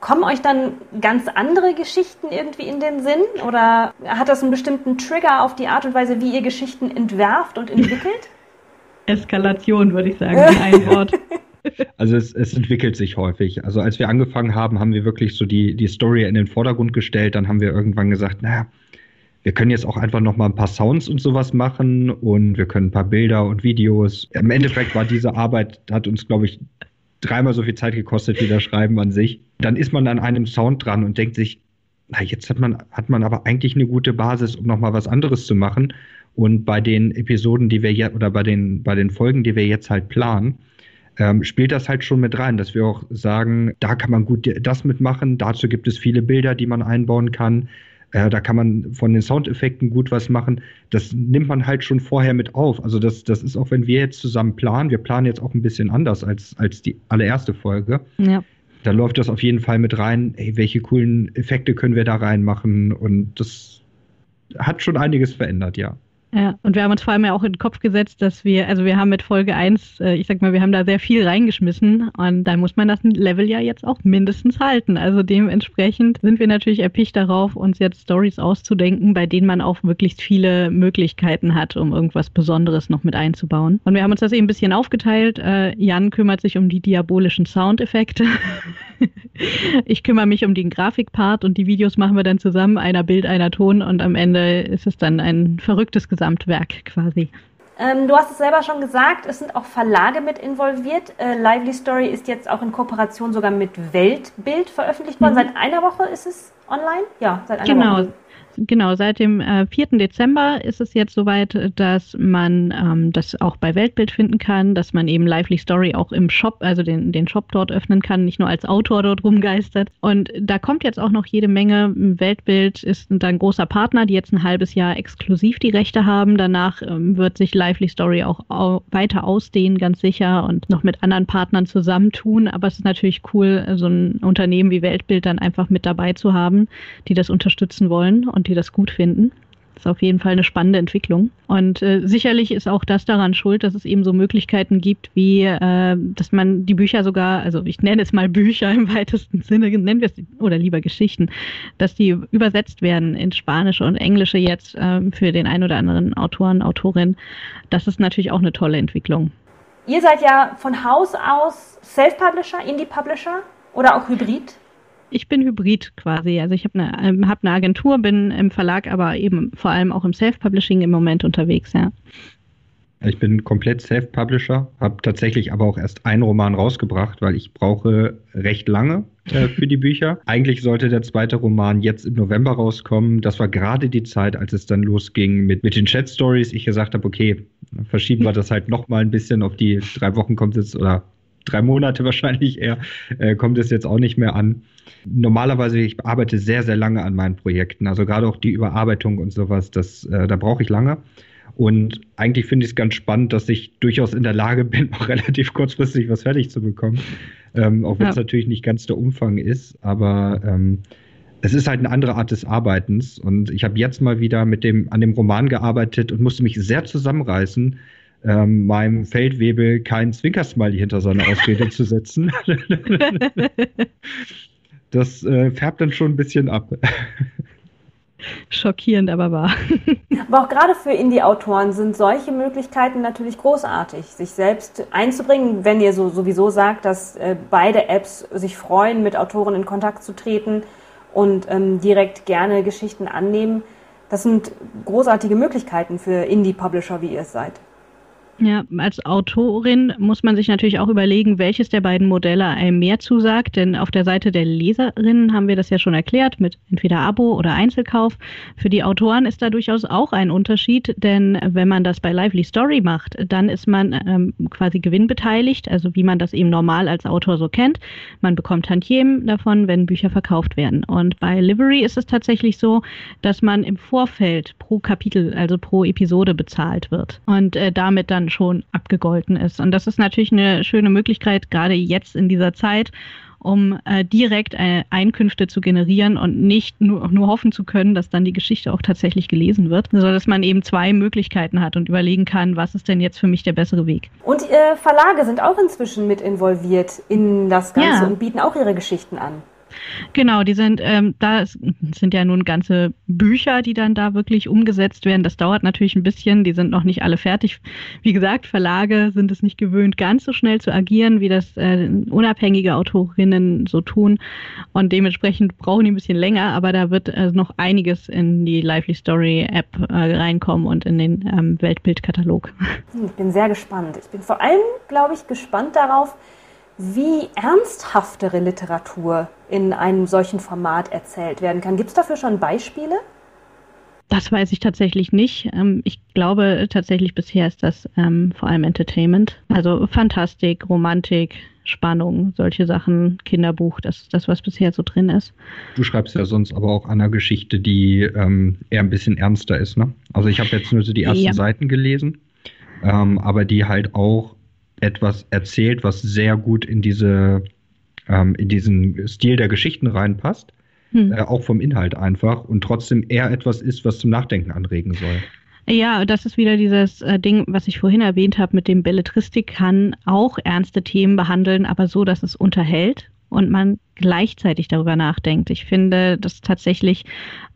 kommen euch dann ganz andere Geschichten irgendwie in den Sinn? Oder hat das einen bestimmten Trigger auf die Art und Weise, wie ihr Geschichten entwerft und entwickelt? Eskalation, würde ich sagen, in einem Wort. Also es, es, entwickelt sich häufig. Also als wir angefangen haben, haben wir wirklich so die, die Story in den Vordergrund gestellt. Dann haben wir irgendwann gesagt, naja, wir können jetzt auch einfach noch mal ein paar Sounds und sowas machen und wir können ein paar Bilder und Videos. Im Endeffekt war diese Arbeit, hat uns, glaube ich, dreimal so viel Zeit gekostet wie das Schreiben an sich. Dann ist man an einem Sound dran und denkt sich, na, jetzt hat man, hat man aber eigentlich eine gute Basis, um noch mal was anderes zu machen. Und bei den Episoden, die wir jetzt, oder bei den, bei den Folgen, die wir jetzt halt planen, ähm, spielt das halt schon mit rein, dass wir auch sagen, da kann man gut das mitmachen, dazu gibt es viele Bilder, die man einbauen kann. Äh, da kann man von den Soundeffekten gut was machen. Das nimmt man halt schon vorher mit auf. Also das, das ist auch, wenn wir jetzt zusammen planen, wir planen jetzt auch ein bisschen anders als, als die allererste Folge. Ja. Da läuft das auf jeden Fall mit rein, ey, welche coolen Effekte können wir da reinmachen und das hat schon einiges verändert, ja. Ja, und wir haben uns vor allem ja auch in den Kopf gesetzt, dass wir, also wir haben mit Folge 1, äh, ich sag mal, wir haben da sehr viel reingeschmissen und da muss man das Level ja jetzt auch mindestens halten. Also dementsprechend sind wir natürlich erpicht darauf, uns jetzt Stories auszudenken, bei denen man auch wirklich viele Möglichkeiten hat, um irgendwas Besonderes noch mit einzubauen. Und wir haben uns das eben ein bisschen aufgeteilt. Äh, Jan kümmert sich um die diabolischen Soundeffekte. ich kümmere mich um den Grafikpart und die Videos machen wir dann zusammen, einer Bild, einer Ton und am Ende ist es dann ein verrücktes Gesamt Gesamtwerk quasi. Ähm, du hast es selber schon gesagt, es sind auch Verlage mit involviert. Äh, Lively Story ist jetzt auch in Kooperation sogar mit Weltbild veröffentlicht worden. Mhm. Seit einer Woche ist es online? Ja, seit einer genau. Woche. Genau. Genau, seit dem äh, 4. Dezember ist es jetzt soweit, dass man ähm, das auch bei Weltbild finden kann, dass man eben Lively Story auch im Shop, also den, den Shop dort öffnen kann, nicht nur als Autor dort rumgeistert. Und da kommt jetzt auch noch jede Menge. Weltbild ist ein großer Partner, die jetzt ein halbes Jahr exklusiv die Rechte haben. Danach ähm, wird sich Lively Story auch au weiter ausdehnen, ganz sicher, und noch mit anderen Partnern zusammentun. Aber es ist natürlich cool, so ein Unternehmen wie Weltbild dann einfach mit dabei zu haben, die das unterstützen wollen und die das gut finden. Das ist auf jeden Fall eine spannende Entwicklung. Und äh, sicherlich ist auch das daran schuld, dass es eben so Möglichkeiten gibt, wie äh, dass man die Bücher sogar, also ich nenne es mal Bücher im weitesten Sinne, nennen wir es oder lieber Geschichten, dass die übersetzt werden ins Spanische und Englische jetzt äh, für den ein oder anderen Autoren, Autorin. Das ist natürlich auch eine tolle Entwicklung. Ihr seid ja von Haus aus Self-Publisher, Indie-Publisher oder auch Hybrid? Ich bin Hybrid quasi. Also ich habe eine, ähm, hab eine Agentur, bin im Verlag, aber eben vor allem auch im Self-Publishing im Moment unterwegs, ja. Ich bin komplett Self-Publisher, habe tatsächlich aber auch erst einen Roman rausgebracht, weil ich brauche recht lange äh, für die Bücher. Eigentlich sollte der zweite Roman jetzt im November rauskommen. Das war gerade die Zeit, als es dann losging mit, mit den Chat-Stories. Ich gesagt habe, okay, verschieben wir das halt noch mal ein bisschen auf die drei Wochen kommt es oder drei Monate wahrscheinlich eher, äh, kommt es jetzt auch nicht mehr an. Normalerweise, ich arbeite sehr, sehr lange an meinen Projekten. Also gerade auch die Überarbeitung und sowas, das, äh, da brauche ich lange. Und eigentlich finde ich es ganz spannend, dass ich durchaus in der Lage bin, auch relativ kurzfristig was fertig zu bekommen. Ähm, auch wenn es ja. natürlich nicht ganz der Umfang ist, aber ähm, es ist halt eine andere Art des Arbeitens. Und ich habe jetzt mal wieder mit dem, an dem Roman gearbeitet und musste mich sehr zusammenreißen, ähm, meinem Feldwebel keinen Zwinkersmiley hinter seine Ausrede zu setzen. das äh, färbt dann schon ein bisschen ab. Schockierend, aber wahr. Aber auch gerade für Indie-Autoren sind solche Möglichkeiten natürlich großartig, sich selbst einzubringen, wenn ihr so sowieso sagt, dass äh, beide Apps sich freuen, mit Autoren in Kontakt zu treten und ähm, direkt gerne Geschichten annehmen. Das sind großartige Möglichkeiten für Indie-Publisher, wie ihr es seid. Ja, als Autorin muss man sich natürlich auch überlegen, welches der beiden Modelle einem mehr zusagt, denn auf der Seite der Leserinnen haben wir das ja schon erklärt mit entweder Abo oder Einzelkauf. Für die Autoren ist da durchaus auch ein Unterschied, denn wenn man das bei Lively Story macht, dann ist man ähm, quasi gewinnbeteiligt, also wie man das eben normal als Autor so kennt. Man bekommt Tantiemen davon, wenn Bücher verkauft werden. Und bei Livery ist es tatsächlich so, dass man im Vorfeld pro Kapitel, also pro Episode bezahlt wird und äh, damit dann schon abgegolten ist. Und das ist natürlich eine schöne Möglichkeit, gerade jetzt in dieser Zeit, um äh, direkt äh, Einkünfte zu generieren und nicht nur, nur hoffen zu können, dass dann die Geschichte auch tatsächlich gelesen wird, sondern dass man eben zwei Möglichkeiten hat und überlegen kann, was ist denn jetzt für mich der bessere Weg. Und äh, Verlage sind auch inzwischen mit involviert in das Ganze ja. und bieten auch ihre Geschichten an. Genau, die sind, ähm, da sind ja nun ganze Bücher, die dann da wirklich umgesetzt werden. Das dauert natürlich ein bisschen, die sind noch nicht alle fertig. Wie gesagt, Verlage sind es nicht gewöhnt, ganz so schnell zu agieren, wie das äh, unabhängige Autorinnen so tun. Und dementsprechend brauchen die ein bisschen länger, aber da wird äh, noch einiges in die Lively Story App äh, reinkommen und in den ähm, Weltbildkatalog. Ich bin sehr gespannt. Ich bin vor allem, glaube ich, gespannt darauf, wie ernsthaftere Literatur in einem solchen Format erzählt werden kann. Gibt es dafür schon Beispiele? Das weiß ich tatsächlich nicht. Ähm, ich glaube tatsächlich bisher ist das ähm, vor allem Entertainment. Also Fantastik, Romantik, Spannung, solche Sachen, Kinderbuch, das ist das, was bisher so drin ist. Du schreibst ja sonst aber auch an einer Geschichte, die ähm, eher ein bisschen ernster ist, ne? Also ich habe jetzt nur so die ersten ja. Seiten gelesen, ähm, aber die halt auch etwas erzählt, was sehr gut in diese ähm, in diesen Stil der Geschichten reinpasst, hm. äh, auch vom Inhalt einfach und trotzdem eher etwas ist, was zum Nachdenken anregen soll. Ja, das ist wieder dieses äh, Ding, was ich vorhin erwähnt habe, mit dem Belletristik kann auch ernste Themen behandeln, aber so, dass es unterhält und man gleichzeitig darüber nachdenkt. Ich finde das tatsächlich,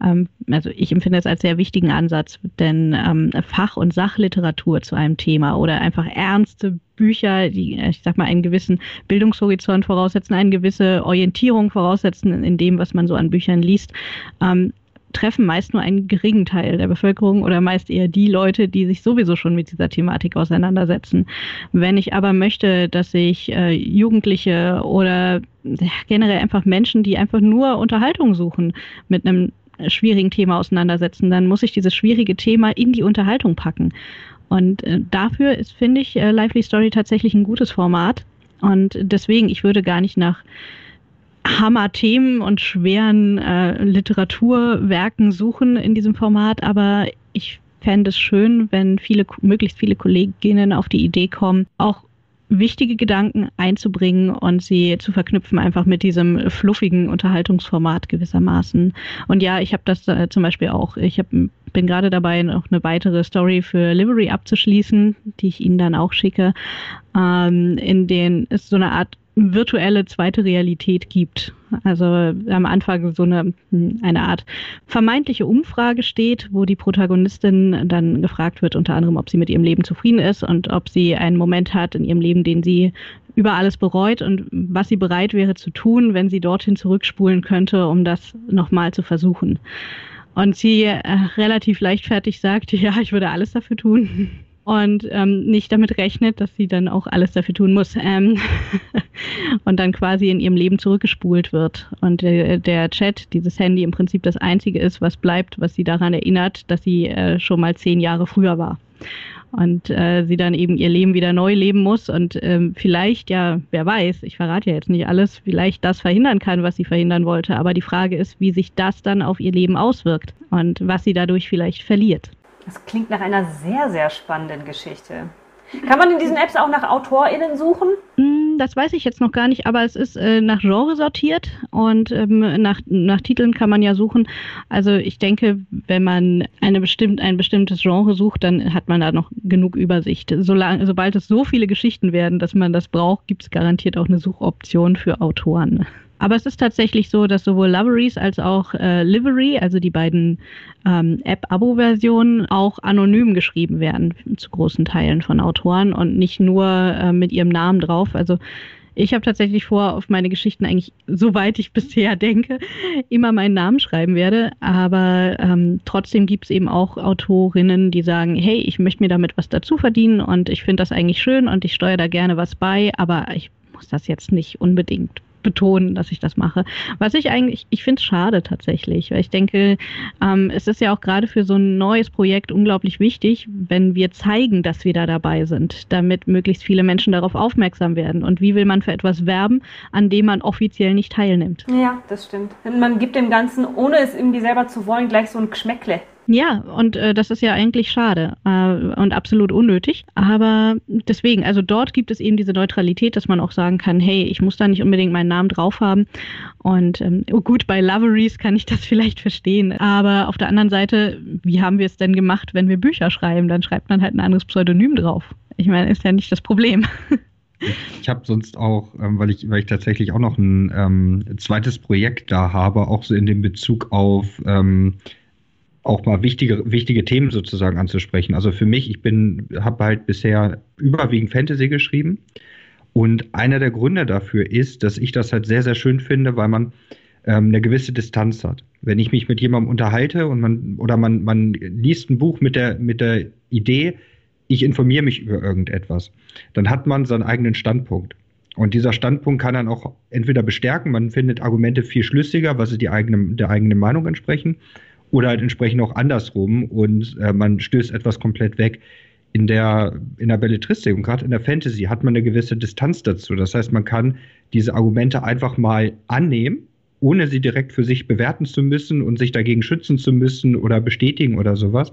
ähm, also ich empfinde es als sehr wichtigen Ansatz, denn ähm, Fach- und Sachliteratur zu einem Thema oder einfach ernste Bücher, die, ich sag mal, einen gewissen Bildungshorizont voraussetzen, eine gewisse Orientierung voraussetzen in dem, was man so an Büchern liest, ähm, treffen meist nur einen geringen Teil der Bevölkerung oder meist eher die Leute, die sich sowieso schon mit dieser Thematik auseinandersetzen. Wenn ich aber möchte, dass sich äh, Jugendliche oder ja, generell einfach Menschen, die einfach nur Unterhaltung suchen, mit einem schwierigen Thema auseinandersetzen, dann muss ich dieses schwierige Thema in die Unterhaltung packen. Und äh, dafür ist, finde ich, äh, Lively Story tatsächlich ein gutes Format. Und deswegen, ich würde gar nicht nach Hammer-Themen und schweren äh, Literaturwerken suchen in diesem Format, aber ich fände es schön, wenn viele, möglichst viele Kolleginnen auf die Idee kommen, auch wichtige Gedanken einzubringen und sie zu verknüpfen einfach mit diesem fluffigen Unterhaltungsformat gewissermaßen. Und ja, ich habe das äh, zum Beispiel auch. Ich hab, bin gerade dabei, noch eine weitere Story für Livery abzuschließen, die ich Ihnen dann auch schicke, ähm, in denen es so eine Art virtuelle zweite Realität gibt. Also am Anfang so eine, eine Art vermeintliche Umfrage steht, wo die Protagonistin dann gefragt wird, unter anderem, ob sie mit ihrem Leben zufrieden ist und ob sie einen Moment hat in ihrem Leben, den sie über alles bereut und was sie bereit wäre zu tun, wenn sie dorthin zurückspulen könnte, um das nochmal zu versuchen. Und sie äh, relativ leichtfertig sagt, ja, ich würde alles dafür tun und ähm, nicht damit rechnet, dass sie dann auch alles dafür tun muss ähm, und dann quasi in ihrem Leben zurückgespult wird. Und äh, der Chat, dieses Handy im Prinzip das Einzige ist, was bleibt, was sie daran erinnert, dass sie äh, schon mal zehn Jahre früher war. Und äh, sie dann eben ihr Leben wieder neu leben muss und ähm, vielleicht, ja, wer weiß, ich verrate ja jetzt nicht alles, vielleicht das verhindern kann, was sie verhindern wollte. Aber die Frage ist, wie sich das dann auf ihr Leben auswirkt und was sie dadurch vielleicht verliert. Das klingt nach einer sehr, sehr spannenden Geschichte. Kann man in diesen Apps auch nach AutorInnen suchen? Hm, das weiß ich jetzt noch gar nicht, aber es ist äh, nach Genre sortiert und ähm, nach, nach Titeln kann man ja suchen. Also ich denke, wenn man eine bestimmt, ein bestimmtes Genre sucht, dann hat man da noch genug Übersicht. Solang, sobald es so viele Geschichten werden, dass man das braucht, gibt es garantiert auch eine Suchoption für Autoren. Aber es ist tatsächlich so, dass sowohl Loveries als auch äh, Livery, also die beiden ähm, App-Abo-Versionen, auch anonym geschrieben werden, zu großen Teilen von Autoren und nicht nur äh, mit ihrem Namen drauf. Also ich habe tatsächlich vor, auf meine Geschichten eigentlich, soweit ich bisher denke, immer meinen Namen schreiben werde. Aber ähm, trotzdem gibt es eben auch Autorinnen, die sagen, hey, ich möchte mir damit was dazu verdienen und ich finde das eigentlich schön und ich steuere da gerne was bei, aber ich muss das jetzt nicht unbedingt betonen, dass ich das mache. Was ich eigentlich, ich finde es schade tatsächlich, weil ich denke, ähm, es ist ja auch gerade für so ein neues Projekt unglaublich wichtig, wenn wir zeigen, dass wir da dabei sind, damit möglichst viele Menschen darauf aufmerksam werden. Und wie will man für etwas werben, an dem man offiziell nicht teilnimmt? Ja, das stimmt. Man gibt dem Ganzen, ohne es irgendwie selber zu wollen, gleich so ein Geschmäckle. Ja, und äh, das ist ja eigentlich schade äh, und absolut unnötig. Aber deswegen, also dort gibt es eben diese Neutralität, dass man auch sagen kann, hey, ich muss da nicht unbedingt meinen Namen drauf haben. Und ähm, oh gut, bei Loveries kann ich das vielleicht verstehen. Aber auf der anderen Seite, wie haben wir es denn gemacht, wenn wir Bücher schreiben? Dann schreibt man halt ein anderes Pseudonym drauf. Ich meine, ist ja nicht das Problem. Ich habe sonst auch, ähm, weil ich, weil ich tatsächlich auch noch ein ähm, zweites Projekt da habe, auch so in dem Bezug auf ähm, auch mal wichtige, wichtige Themen sozusagen anzusprechen. Also für mich, ich bin, habe halt bisher überwiegend Fantasy geschrieben. Und einer der Gründe dafür ist, dass ich das halt sehr, sehr schön finde, weil man ähm, eine gewisse Distanz hat. Wenn ich mich mit jemandem unterhalte und man, oder man, man liest ein Buch mit der, mit der Idee, ich informiere mich über irgendetwas, dann hat man seinen eigenen Standpunkt. Und dieser Standpunkt kann dann auch entweder bestärken, man findet Argumente viel schlüssiger, was sie die eigene, der eigenen Meinung entsprechen, oder halt entsprechend auch andersrum und äh, man stößt etwas komplett weg. In der, in der Belletristik und gerade in der Fantasy hat man eine gewisse Distanz dazu. Das heißt, man kann diese Argumente einfach mal annehmen, ohne sie direkt für sich bewerten zu müssen und sich dagegen schützen zu müssen oder bestätigen oder sowas.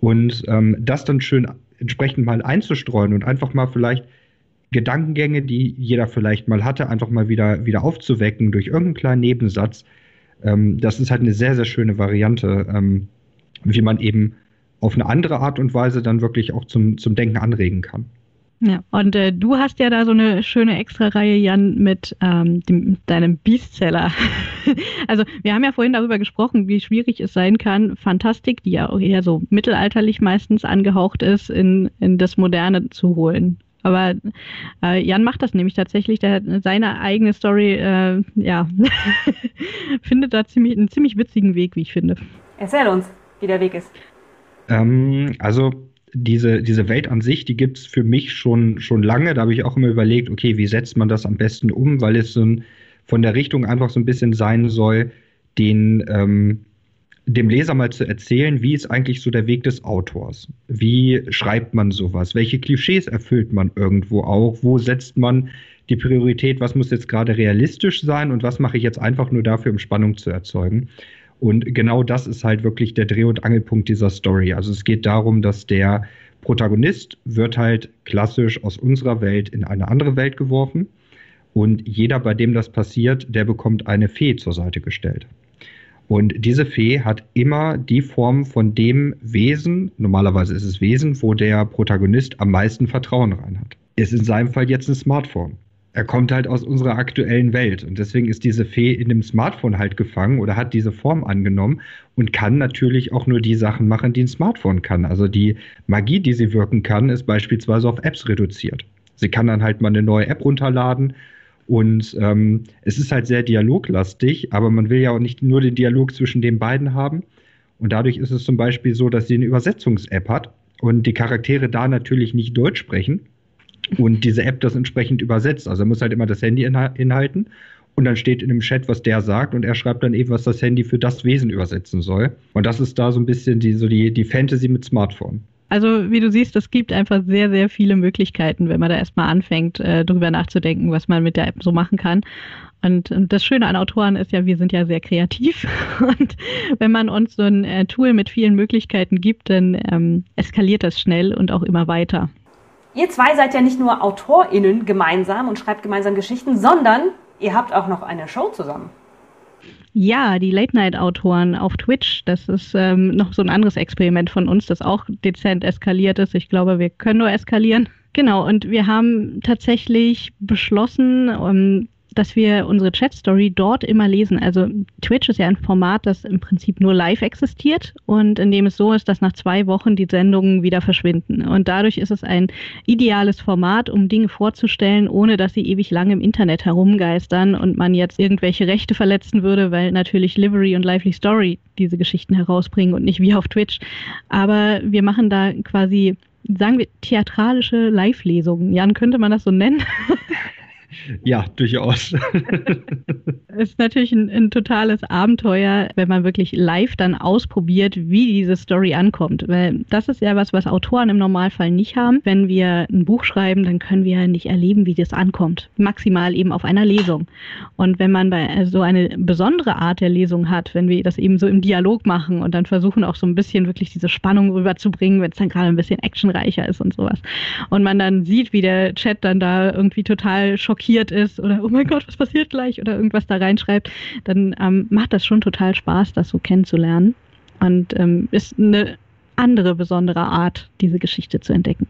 Und ähm, das dann schön entsprechend mal einzustreuen und einfach mal vielleicht Gedankengänge, die jeder vielleicht mal hatte, einfach mal wieder, wieder aufzuwecken durch irgendeinen kleinen Nebensatz, ähm, das ist halt eine sehr, sehr schöne Variante, ähm, wie man eben auf eine andere Art und Weise dann wirklich auch zum, zum Denken anregen kann. Ja, und äh, du hast ja da so eine schöne Extra-Reihe, Jan, mit ähm, dem, deinem Bestseller. also wir haben ja vorhin darüber gesprochen, wie schwierig es sein kann, Fantastik, die ja auch eher so mittelalterlich meistens angehaucht ist, in, in das Moderne zu holen. Aber äh, Jan macht das nämlich tatsächlich, der hat seine eigene Story, äh, ja, findet da ziemlich, einen ziemlich witzigen Weg, wie ich finde. Erzähl uns, wie der Weg ist. Ähm, also diese, diese Welt an sich, die gibt es für mich schon, schon lange. Da habe ich auch immer überlegt, okay, wie setzt man das am besten um, weil es so ein, von der Richtung einfach so ein bisschen sein soll, den, ähm, dem Leser mal zu erzählen, wie ist eigentlich so der Weg des Autors? Wie schreibt man sowas? Welche Klischees erfüllt man irgendwo auch? Wo setzt man die Priorität? Was muss jetzt gerade realistisch sein und was mache ich jetzt einfach nur dafür, um Spannung zu erzeugen? Und genau das ist halt wirklich der Dreh- und Angelpunkt dieser Story. Also es geht darum, dass der Protagonist wird halt klassisch aus unserer Welt in eine andere Welt geworfen. Und jeder, bei dem das passiert, der bekommt eine Fee zur Seite gestellt. Und diese Fee hat immer die Form von dem Wesen, normalerweise ist es Wesen, wo der Protagonist am meisten Vertrauen rein hat. Ist in seinem Fall jetzt ein Smartphone er kommt halt aus unserer aktuellen Welt. Und deswegen ist diese Fee in dem Smartphone halt gefangen oder hat diese Form angenommen und kann natürlich auch nur die Sachen machen, die ein Smartphone kann. Also die Magie, die sie wirken kann, ist beispielsweise auf Apps reduziert. Sie kann dann halt mal eine neue App runterladen und ähm, es ist halt sehr dialoglastig, aber man will ja auch nicht nur den Dialog zwischen den beiden haben. Und dadurch ist es zum Beispiel so, dass sie eine Übersetzungs-App hat und die Charaktere da natürlich nicht Deutsch sprechen, und diese App das entsprechend übersetzt. Also er muss halt immer das Handy inhalten und dann steht in dem Chat, was der sagt und er schreibt dann eben, was das Handy für das Wesen übersetzen soll. Und das ist da so ein bisschen die, so die, die Fantasy mit Smartphone. Also wie du siehst, es gibt einfach sehr, sehr viele Möglichkeiten, wenn man da erstmal anfängt, äh, drüber nachzudenken, was man mit der App so machen kann. Und, und, das Schöne an Autoren ist ja, wir sind ja sehr kreativ. Und wenn man uns so ein äh, Tool mit vielen Möglichkeiten gibt, dann ähm, eskaliert das schnell und auch immer weiter. Ihr zwei seid ja nicht nur AutorInnen gemeinsam und schreibt gemeinsam Geschichten, sondern ihr habt auch noch eine Show zusammen. Ja, die Late-Night-Autoren auf Twitch, das ist ähm, noch so ein anderes Experiment von uns, das auch dezent eskaliert ist. Ich glaube, wir können nur eskalieren. Genau, und wir haben tatsächlich beschlossen, um, ähm, dass wir unsere Chat-Story dort immer lesen. Also Twitch ist ja ein Format, das im Prinzip nur live existiert und in dem es so ist, dass nach zwei Wochen die Sendungen wieder verschwinden. Und dadurch ist es ein ideales Format, um Dinge vorzustellen, ohne dass sie ewig lange im Internet herumgeistern und man jetzt irgendwelche Rechte verletzen würde, weil natürlich Livery und Lively Story diese Geschichten herausbringen und nicht wie auf Twitch. Aber wir machen da quasi sagen wir, theatralische Live-Lesungen. Jan, könnte man das so nennen? Ja, durchaus. Es ist natürlich ein, ein, totales Abenteuer, wenn man wirklich live dann ausprobiert, wie diese Story ankommt. Weil das ist ja was, was Autoren im Normalfall nicht haben. Wenn wir ein Buch schreiben, dann können wir ja nicht erleben, wie das ankommt. Maximal eben auf einer Lesung. Und wenn man bei so eine besondere Art der Lesung hat, wenn wir das eben so im Dialog machen und dann versuchen auch so ein bisschen wirklich diese Spannung rüberzubringen, wenn es dann gerade ein bisschen actionreicher ist und sowas. Und man dann sieht, wie der Chat dann da irgendwie total schockiert schockiert ist oder oh mein Gott, was passiert gleich oder irgendwas da reinschreibt, dann ähm, macht das schon total Spaß, das so kennenzulernen und ähm, ist eine andere besondere Art, diese Geschichte zu entdecken.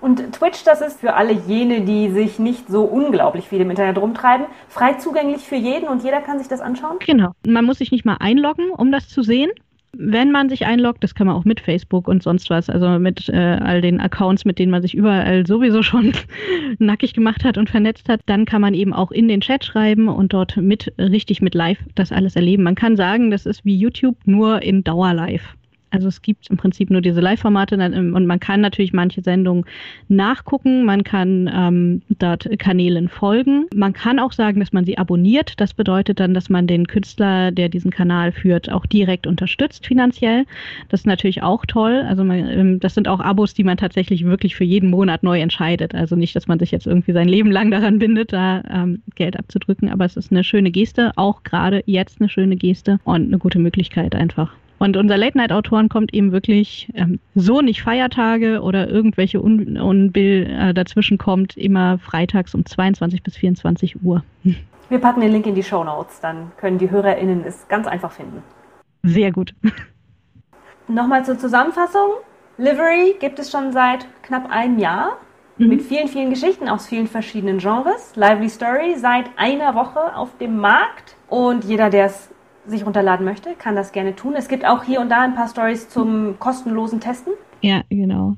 Und Twitch, das ist für alle jene, die sich nicht so unglaublich viel im Internet rumtreiben, frei zugänglich für jeden und jeder kann sich das anschauen? Genau. Man muss sich nicht mal einloggen, um das zu sehen wenn man sich einloggt, das kann man auch mit Facebook und sonst was, also mit äh, all den Accounts, mit denen man sich überall sowieso schon nackig gemacht hat und vernetzt hat, dann kann man eben auch in den Chat schreiben und dort mit richtig mit Live das alles erleben. Man kann sagen, das ist wie YouTube nur in Dauerlive. Also es gibt im Prinzip nur diese Live-Formate und man kann natürlich manche Sendungen nachgucken, man kann ähm, dort Kanälen folgen. Man kann auch sagen, dass man sie abonniert. Das bedeutet dann, dass man den Künstler, der diesen Kanal führt, auch direkt unterstützt finanziell. Das ist natürlich auch toll. Also man, ähm, das sind auch Abos, die man tatsächlich wirklich für jeden Monat neu entscheidet. Also nicht, dass man sich jetzt irgendwie sein Leben lang daran bindet, da ähm, Geld abzudrücken, aber es ist eine schöne Geste, auch gerade jetzt eine schöne Geste und eine gute Möglichkeit einfach. Und unser Late-Night-Autoren kommt eben wirklich ähm, so nicht Feiertage oder irgendwelche Un Unbill äh, dazwischen kommt, immer freitags um 22 bis 24 Uhr. Wir packen den Link in die Show Notes, dann können die HörerInnen es ganz einfach finden. Sehr gut. Nochmal zur Zusammenfassung. Livery gibt es schon seit knapp einem Jahr mhm. mit vielen, vielen Geschichten aus vielen verschiedenen Genres. Lively Story seit einer Woche auf dem Markt und jeder, der es sich runterladen möchte, kann das gerne tun. Es gibt auch hier und da ein paar Stories zum kostenlosen Testen. Ja, genau.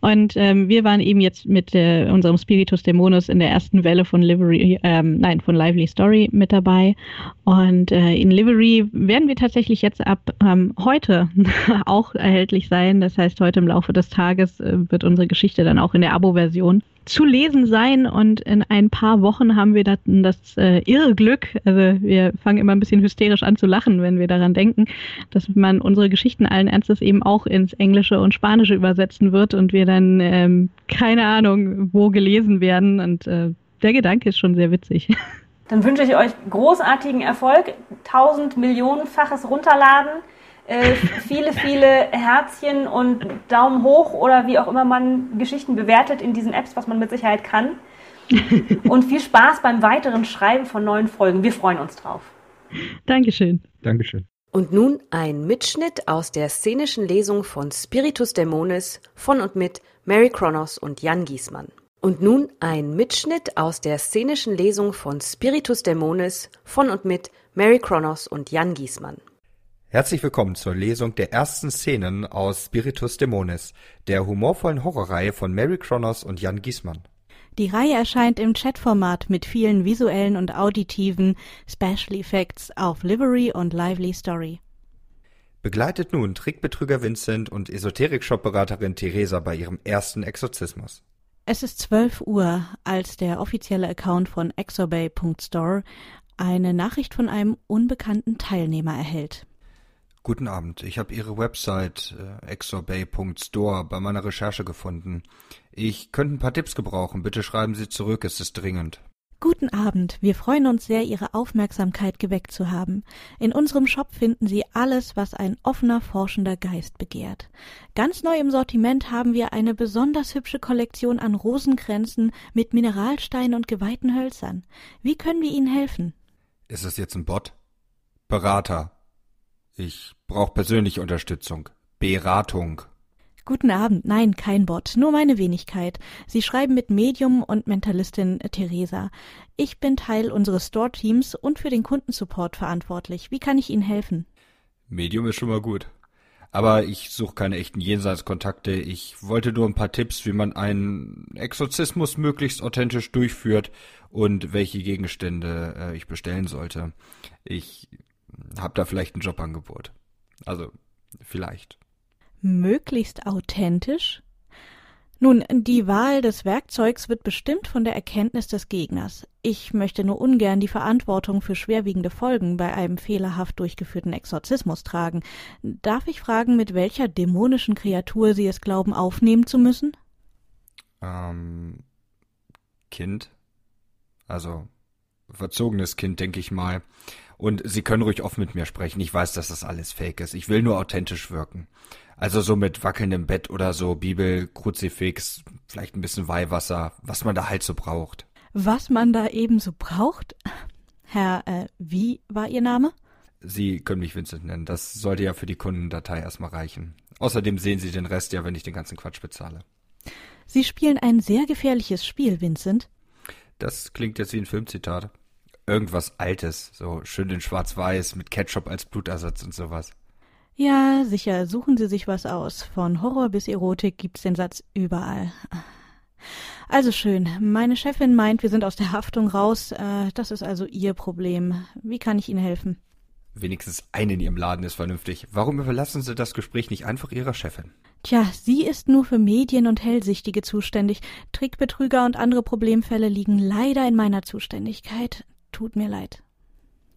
Und ähm, wir waren eben jetzt mit äh, unserem Spiritus Dämonus in der ersten Welle von Livery, ähm, nein, von Lively Story mit dabei. Und äh, in Livery werden wir tatsächlich jetzt ab ähm, heute auch erhältlich sein. Das heißt, heute im Laufe des Tages äh, wird unsere Geschichte dann auch in der Abo-Version zu lesen sein und in ein paar Wochen haben wir das, das äh, irre Glück, also wir fangen immer ein bisschen hysterisch an zu lachen, wenn wir daran denken, dass man unsere Geschichten allen Ernstes eben auch ins Englische und Spanische übersetzen wird und wir dann ähm, keine Ahnung wo gelesen werden und äh, der Gedanke ist schon sehr witzig. Dann wünsche ich euch großartigen Erfolg, tausend Millionenfaches runterladen äh, viele, viele Herzchen und Daumen hoch oder wie auch immer man Geschichten bewertet in diesen Apps, was man mit Sicherheit kann. und viel Spaß beim weiteren Schreiben von neuen Folgen. Wir freuen uns drauf. Dankeschön. Dankeschön. Und nun ein Mitschnitt aus der szenischen Lesung von Spiritus Dämonis von und mit Mary Kronos und Jan Giesmann. Und nun ein Mitschnitt aus der szenischen Lesung von Spiritus Dämonis von und mit Mary Kronos und Jan Giesmann. Herzlich willkommen zur Lesung der ersten Szenen aus Spiritus Dämonis, der humorvollen Horrorreihe von Mary Kronos und Jan Giesmann. Die Reihe erscheint im Chatformat mit vielen visuellen und auditiven Special Effects auf Livery und Lively Story. Begleitet nun Trickbetrüger Vincent und Esoterik-Shop-Beraterin Theresa bei ihrem ersten Exorzismus. Es ist 12 Uhr, als der offizielle Account von exobay.store eine Nachricht von einem unbekannten Teilnehmer erhält. Guten Abend. Ich habe Ihre Website äh, exorbay.store bei meiner Recherche gefunden. Ich könnte ein paar Tipps gebrauchen. Bitte schreiben Sie zurück, es ist dringend. Guten Abend. Wir freuen uns sehr, Ihre Aufmerksamkeit geweckt zu haben. In unserem Shop finden Sie alles, was ein offener, forschender Geist begehrt. Ganz neu im Sortiment haben wir eine besonders hübsche Kollektion an Rosenkränzen mit Mineralsteinen und geweihten Hölzern. Wie können wir Ihnen helfen? Ist es jetzt ein Bot? Berater. Ich brauche persönliche Unterstützung. Beratung. Guten Abend. Nein, kein Bot. Nur meine Wenigkeit. Sie schreiben mit Medium und Mentalistin Theresa. Ich bin Teil unseres Store-Teams und für den Kundensupport verantwortlich. Wie kann ich Ihnen helfen? Medium ist schon mal gut. Aber ich suche keine echten Jenseitskontakte. Ich wollte nur ein paar Tipps, wie man einen Exorzismus möglichst authentisch durchführt und welche Gegenstände äh, ich bestellen sollte. Ich hab da vielleicht ein Jobangebot. Also, vielleicht. Möglichst authentisch? Nun, die Wahl des Werkzeugs wird bestimmt von der Erkenntnis des Gegners. Ich möchte nur ungern die Verantwortung für schwerwiegende Folgen bei einem fehlerhaft durchgeführten Exorzismus tragen. Darf ich fragen, mit welcher dämonischen Kreatur Sie es glauben, aufnehmen zu müssen? Ähm, Kind. Also, verzogenes Kind, denke ich mal. Und Sie können ruhig offen mit mir sprechen. Ich weiß, dass das alles fake ist. Ich will nur authentisch wirken. Also so mit wackelndem Bett oder so, Bibel, Kruzifix, vielleicht ein bisschen Weihwasser, was man da halt so braucht. Was man da eben so braucht? Herr, äh, wie war Ihr Name? Sie können mich Vincent nennen. Das sollte ja für die Kundendatei erstmal reichen. Außerdem sehen Sie den Rest ja, wenn ich den ganzen Quatsch bezahle. Sie spielen ein sehr gefährliches Spiel, Vincent. Das klingt jetzt wie ein Filmzitat irgendwas Altes, so schön in Schwarz-Weiß mit Ketchup als Blutersatz und sowas. Ja, sicher, suchen Sie sich was aus. Von Horror bis Erotik gibt's den Satz überall. Also schön. Meine Chefin meint, wir sind aus der Haftung raus. Äh, das ist also Ihr Problem. Wie kann ich Ihnen helfen? Wenigstens eine in Ihrem Laden ist vernünftig. Warum überlassen Sie das Gespräch nicht einfach Ihrer Chefin? Tja, sie ist nur für Medien und Hellsichtige zuständig. Trickbetrüger und andere Problemfälle liegen leider in meiner Zuständigkeit. Tut mir leid.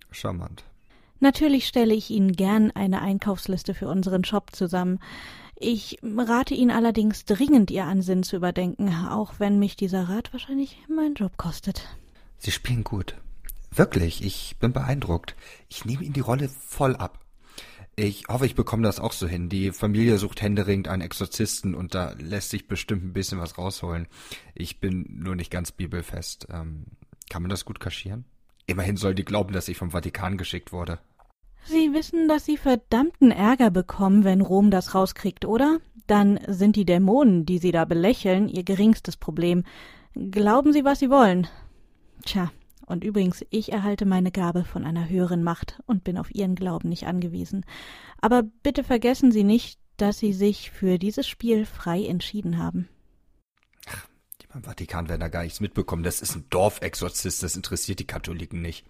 Charmant. Natürlich stelle ich Ihnen gern eine Einkaufsliste für unseren Shop zusammen. Ich rate Ihnen allerdings dringend, Ihr Ansinnen zu überdenken, auch wenn mich dieser Rat wahrscheinlich meinen Job kostet. Sie spielen gut. Wirklich, ich bin beeindruckt. Ich nehme Ihnen die Rolle voll ab. Ich hoffe, ich bekomme das auch so hin. Die Familie sucht händeringend einen Exorzisten und da lässt sich bestimmt ein bisschen was rausholen. Ich bin nur nicht ganz bibelfest. Ähm, kann man das gut kaschieren? Immerhin soll die glauben, dass ich vom Vatikan geschickt wurde. Sie wissen, dass Sie verdammten Ärger bekommen, wenn Rom das rauskriegt, oder? dann sind die Dämonen, die Sie da belächeln, Ihr geringstes Problem. Glauben Sie, was Sie wollen. Tja, und übrigens, ich erhalte meine Gabe von einer höheren Macht und bin auf Ihren Glauben nicht angewiesen. Aber bitte vergessen Sie nicht, dass Sie sich für dieses Spiel frei entschieden haben. Beim Vatikan werden da gar nichts mitbekommen. Das ist ein Dorfexorzist, das interessiert die Katholiken nicht.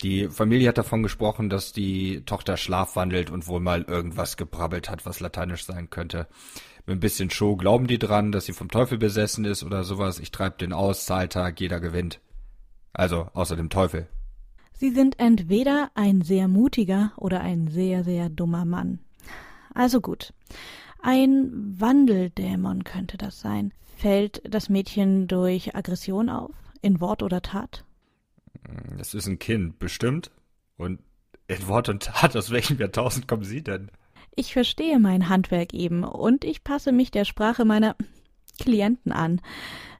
Die Familie hat davon gesprochen, dass die Tochter schlafwandelt und wohl mal irgendwas gebrabbelt hat, was lateinisch sein könnte. Mit ein bisschen Show glauben die dran, dass sie vom Teufel besessen ist oder sowas. Ich treib den aus, Zahltag, jeder gewinnt. Also außer dem Teufel. Sie sind entweder ein sehr mutiger oder ein sehr, sehr dummer Mann. Also gut. Ein Wandeldämon könnte das sein. Fällt das Mädchen durch Aggression auf? In Wort oder Tat? Es ist ein Kind, bestimmt. Und in Wort und Tat, aus welchem Jahrtausend kommen Sie denn? Ich verstehe mein Handwerk eben und ich passe mich der Sprache meiner Klienten an.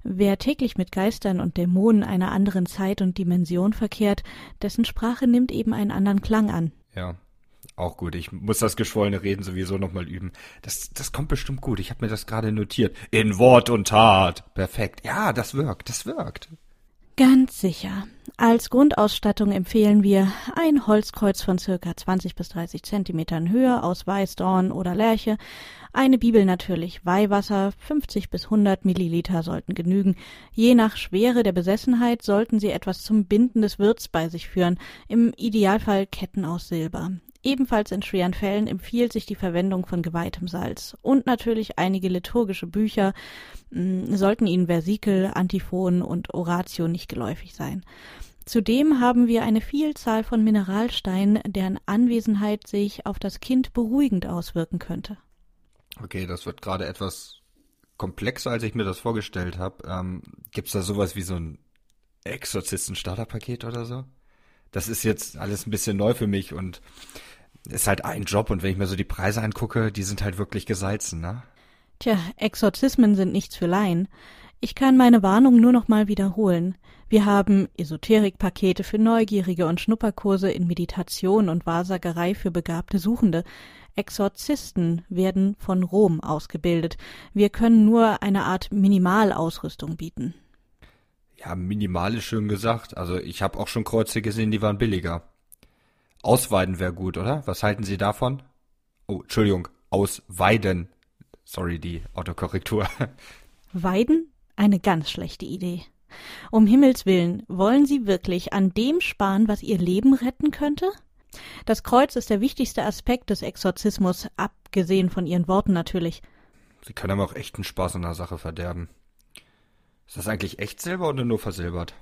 Wer täglich mit Geistern und Dämonen einer anderen Zeit und Dimension verkehrt, dessen Sprache nimmt eben einen anderen Klang an. Ja, auch gut. Ich muss das geschwollene Reden sowieso nochmal üben. Das, das kommt bestimmt gut. Ich habe mir das gerade notiert. In Wort und Tat. Perfekt. Ja, das wirkt. Das wirkt. Ganz sicher. Als Grundausstattung empfehlen wir ein Holzkreuz von circa 20 bis 30 Zentimetern Höhe aus Weißdorn oder Lärche, eine Bibel natürlich, Weihwasser, 50 bis 100 Milliliter sollten genügen. Je nach Schwere der Besessenheit sollten Sie etwas zum Binden des Wirts bei sich führen, im Idealfall Ketten aus Silber. Ebenfalls in schweren Fällen empfiehlt sich die Verwendung von geweihtem Salz. Und natürlich einige liturgische Bücher mh, sollten Ihnen Versikel, Antiphon und Oratio nicht geläufig sein. Zudem haben wir eine Vielzahl von Mineralsteinen, deren Anwesenheit sich auf das Kind beruhigend auswirken könnte. Okay, das wird gerade etwas komplexer, als ich mir das vorgestellt habe. Ähm, Gibt es da sowas wie so ein Exorzisten-Starterpaket oder so? Das ist jetzt alles ein bisschen neu für mich und ist halt ein Job und wenn ich mir so die Preise angucke, die sind halt wirklich gesalzen, ne? Tja, Exorzismen sind nichts für Laien. Ich kann meine Warnung nur noch mal wiederholen. Wir haben Esoterikpakete für Neugierige und Schnupperkurse in Meditation und Wahrsagerei für begabte Suchende. Exorzisten werden von Rom ausgebildet. Wir können nur eine Art Minimalausrüstung bieten. Ja, minimal ist schön gesagt. Also ich habe auch schon Kreuze gesehen, die waren billiger. Ausweiden wäre gut, oder? Was halten Sie davon? Oh, Entschuldigung, ausweiden. Sorry, die Autokorrektur. Weiden? Eine ganz schlechte Idee. Um Himmels willen, wollen Sie wirklich an dem sparen, was Ihr Leben retten könnte? Das Kreuz ist der wichtigste Aspekt des Exorzismus, abgesehen von Ihren Worten natürlich. Sie können aber auch echten Spaß an der Sache verderben. Ist das eigentlich echt Silber oder nur versilbert?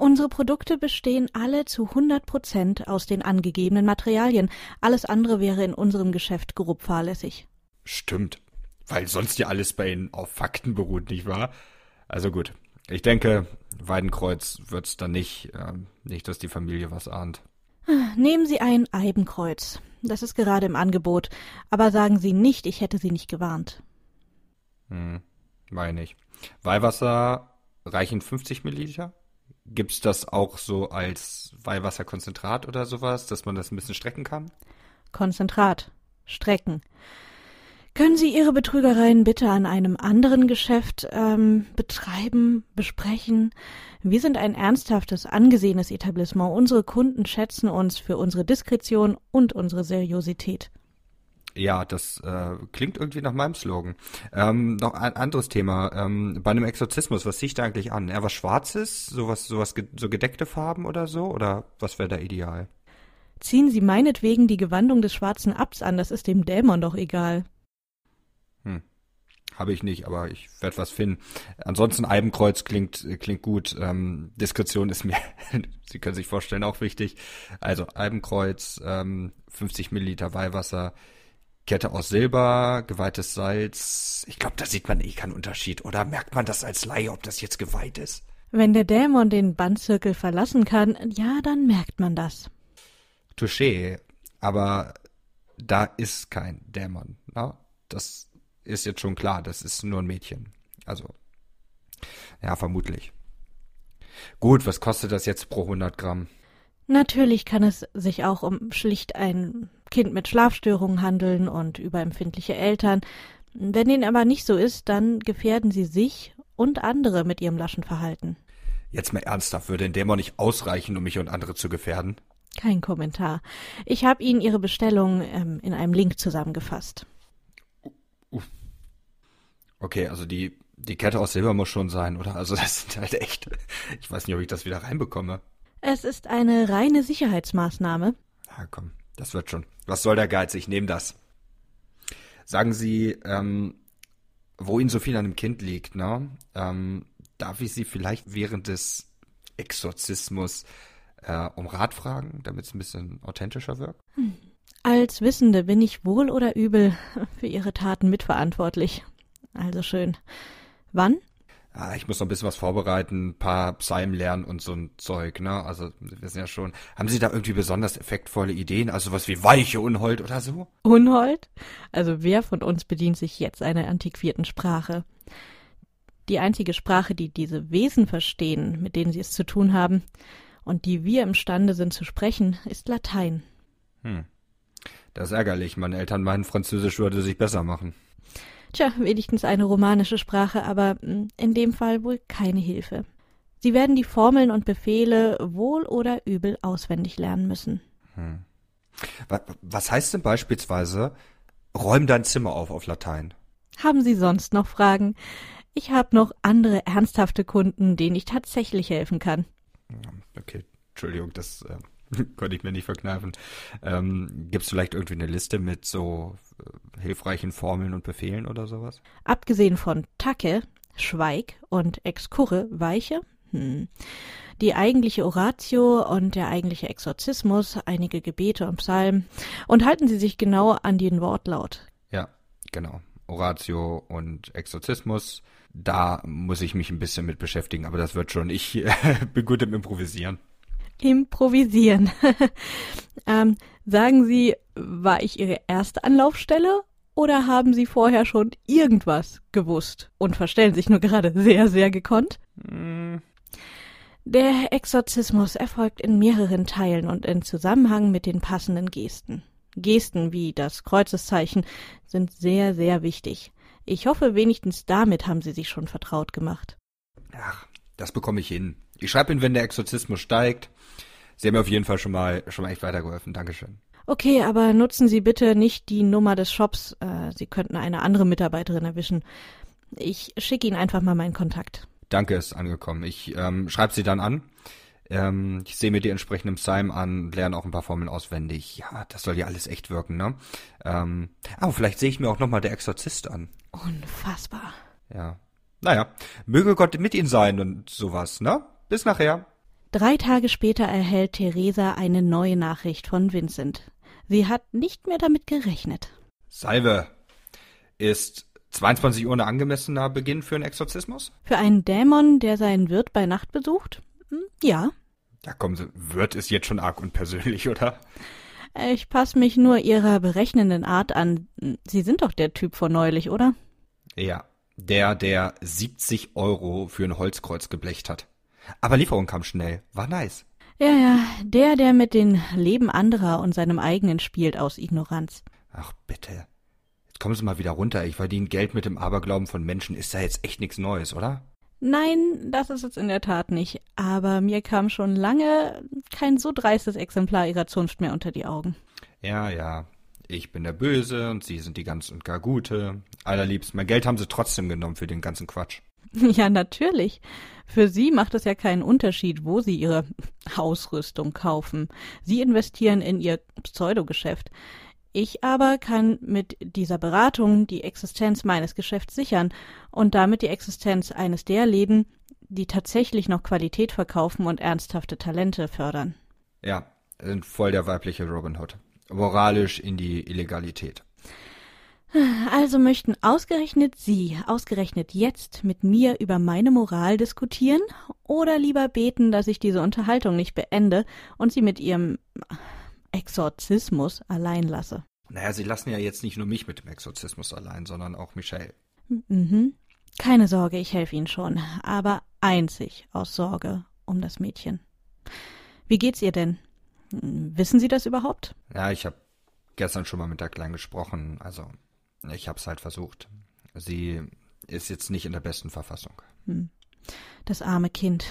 Unsere Produkte bestehen alle zu 100 Prozent aus den angegebenen Materialien. Alles andere wäre in unserem Geschäft grob fahrlässig. Stimmt. Weil sonst ja alles bei Ihnen auf Fakten beruht, nicht wahr? Also gut. Ich denke, Weidenkreuz wird's dann nicht, äh, nicht, dass die Familie was ahnt. Nehmen Sie ein Eibenkreuz. Das ist gerade im Angebot. Aber sagen Sie nicht, ich hätte Sie nicht gewarnt. Hm, meine ich. Weihwasser reichen 50 Milliliter? Gibt's das auch so als Weihwasserkonzentrat oder sowas, dass man das ein bisschen strecken kann? Konzentrat. Strecken. Können Sie Ihre Betrügereien bitte an einem anderen Geschäft ähm, betreiben, besprechen? Wir sind ein ernsthaftes, angesehenes Etablissement. Unsere Kunden schätzen uns für unsere Diskretion und unsere Seriosität. Ja, das äh, klingt irgendwie nach meinem Slogan. Ähm, noch ein anderes Thema. Ähm, bei einem Exorzismus, was sieht da eigentlich an? Eher was Schwarzes? Sowas, sowas, so gedeckte Farben oder so? Oder was wäre da ideal? Ziehen Sie meinetwegen die Gewandung des schwarzen Abts an, das ist dem Dämon doch egal. Hm. Habe ich nicht, aber ich werde was finden. Ansonsten Eibenkreuz klingt klingt gut. Ähm, Diskretion ist mir, Sie können sich vorstellen, auch wichtig. Also Eibenkreuz, ähm, 50 Milliliter Weihwasser, Kette aus Silber, geweihtes Salz. Ich glaube, da sieht man eh keinen Unterschied. Oder merkt man das als Laie, ob das jetzt geweiht ist? Wenn der Dämon den Bandzirkel verlassen kann, ja, dann merkt man das. Touché. Aber da ist kein Dämon. Na? Das ist jetzt schon klar. Das ist nur ein Mädchen. Also, ja, vermutlich. Gut, was kostet das jetzt pro 100 Gramm? Natürlich kann es sich auch um schlicht ein Kind mit Schlafstörungen handeln und überempfindliche Eltern. Wenn dem aber nicht so ist, dann gefährden Sie sich und andere mit Ihrem laschen Verhalten. Jetzt mal ernsthaft, würde ein Dämon nicht ausreichen, um mich und andere zu gefährden? Kein Kommentar. Ich habe Ihnen Ihre Bestellung ähm, in einem Link zusammengefasst. Okay, also die, die Kette aus Silber muss schon sein, oder? Also das sind halt echt. Ich weiß nicht, ob ich das wieder reinbekomme. Es ist eine reine Sicherheitsmaßnahme. Ja, komm, das wird schon. Was soll der Geiz? Ich nehme das. Sagen Sie, ähm, wo Ihnen so viel an dem Kind liegt, ne? Ähm, darf ich Sie vielleicht während des Exorzismus äh, um Rat fragen, damit es ein bisschen authentischer wirkt? Hm. Als Wissende bin ich wohl oder übel für Ihre Taten mitverantwortlich. Also schön. Wann? Ah, ich muss noch ein bisschen was vorbereiten, ein paar Psalmen lernen und so ein Zeug, ne? Also, wir wissen ja schon. Haben Sie da irgendwie besonders effektvolle Ideen? Also was wie weiche Unhold oder so? Unhold? Also wer von uns bedient sich jetzt einer antiquierten Sprache? Die einzige Sprache, die diese Wesen verstehen, mit denen sie es zu tun haben, und die wir imstande sind zu sprechen, ist Latein. Hm. Das ist ärgerlich. Meine Eltern meinen, Französisch würde sich besser machen. Tja, wenigstens eine romanische Sprache, aber hm, in dem Fall wohl keine Hilfe. Sie werden die Formeln und Befehle wohl oder übel auswendig lernen müssen. Hm. Was heißt denn beispielsweise, räum dein Zimmer auf auf Latein? Haben Sie sonst noch Fragen? Ich habe noch andere ernsthafte Kunden, denen ich tatsächlich helfen kann. Okay, Entschuldigung, das äh, Konnte ich mir nicht verkneifen. Ähm, Gibt es vielleicht irgendwie eine Liste mit so äh, hilfreichen Formeln und Befehlen oder sowas? Abgesehen von Tacke, Schweig und Excurre, Weiche, hm. die eigentliche Oratio und der eigentliche Exorzismus, einige Gebete und Psalmen. Und halten Sie sich genau an den Wortlaut. Ja, genau. Oratio und Exorzismus. Da muss ich mich ein bisschen mit beschäftigen, aber das wird schon. Ich äh, bin gut im Improvisieren. Improvisieren. ähm, sagen Sie, war ich Ihre erste Anlaufstelle oder haben Sie vorher schon irgendwas gewusst und verstellen sich nur gerade sehr, sehr gekonnt? Mm. Der Exorzismus erfolgt in mehreren Teilen und in Zusammenhang mit den passenden Gesten. Gesten wie das Kreuzeszeichen sind sehr, sehr wichtig. Ich hoffe, wenigstens damit haben Sie sich schon vertraut gemacht. Ach, das bekomme ich hin. Ich schreibe Ihnen, wenn der Exorzismus steigt. Sie haben mir auf jeden Fall schon mal, schon mal echt weitergeholfen. Dankeschön. Okay, aber nutzen Sie bitte nicht die Nummer des Shops. Äh, Sie könnten eine andere Mitarbeiterin erwischen. Ich schicke Ihnen einfach mal meinen Kontakt. Danke, ist angekommen. Ich ähm, schreibe Sie dann an. Ähm, ich sehe mir die entsprechenden Psalmen an, lerne auch ein paar Formeln auswendig. Ja, das soll ja alles echt wirken, ne? Ähm, oh, vielleicht sehe ich mir auch nochmal der Exorzist an. Unfassbar. Ja. Naja, möge Gott mit Ihnen sein und sowas, ne? Bis nachher. Drei Tage später erhält Theresa eine neue Nachricht von Vincent. Sie hat nicht mehr damit gerechnet. Salve. Ist 22 Uhr ein angemessener Beginn für einen Exorzismus? Für einen Dämon, der seinen Wirt bei Nacht besucht? Hm, ja. Ja, kommen Sie, Wirt ist jetzt schon arg unpersönlich, oder? Ich passe mich nur Ihrer berechnenden Art an. Sie sind doch der Typ von neulich, oder? Ja, der, der 70 Euro für ein Holzkreuz geblecht hat. Aber Lieferung kam schnell. War nice. Ja, ja, der, der mit dem Leben anderer und seinem eigenen spielt aus Ignoranz. Ach, bitte. Jetzt kommen Sie mal wieder runter. Ich verdiene Geld mit dem Aberglauben von Menschen. Ist da jetzt echt nichts Neues, oder? Nein, das ist es in der Tat nicht. Aber mir kam schon lange kein so dreistes Exemplar Ihrer Zunft mehr unter die Augen. Ja, ja. Ich bin der Böse und Sie sind die ganz und gar Gute. Allerliebst, mein Geld haben Sie trotzdem genommen für den ganzen Quatsch. Ja, natürlich. Für Sie macht es ja keinen Unterschied, wo Sie Ihre Ausrüstung kaufen. Sie investieren in Ihr Pseudogeschäft. Ich aber kann mit dieser Beratung die Existenz meines Geschäfts sichern und damit die Existenz eines der Läden, die tatsächlich noch Qualität verkaufen und ernsthafte Talente fördern. Ja, sind voll der weibliche Robin Hood. Moralisch in die Illegalität. Also möchten ausgerechnet Sie, ausgerechnet jetzt mit mir über meine Moral diskutieren oder lieber beten, dass ich diese Unterhaltung nicht beende und Sie mit Ihrem Exorzismus allein lasse? Naja, Sie lassen ja jetzt nicht nur mich mit dem Exorzismus allein, sondern auch Michelle. Mhm. Keine Sorge, ich helfe Ihnen schon, aber einzig aus Sorge um das Mädchen. Wie geht's ihr denn? Wissen Sie das überhaupt? Ja, ich habe gestern schon mal mit der Kleinen gesprochen, also ich hab's halt versucht. Sie ist jetzt nicht in der besten Verfassung. Hm. Das arme Kind.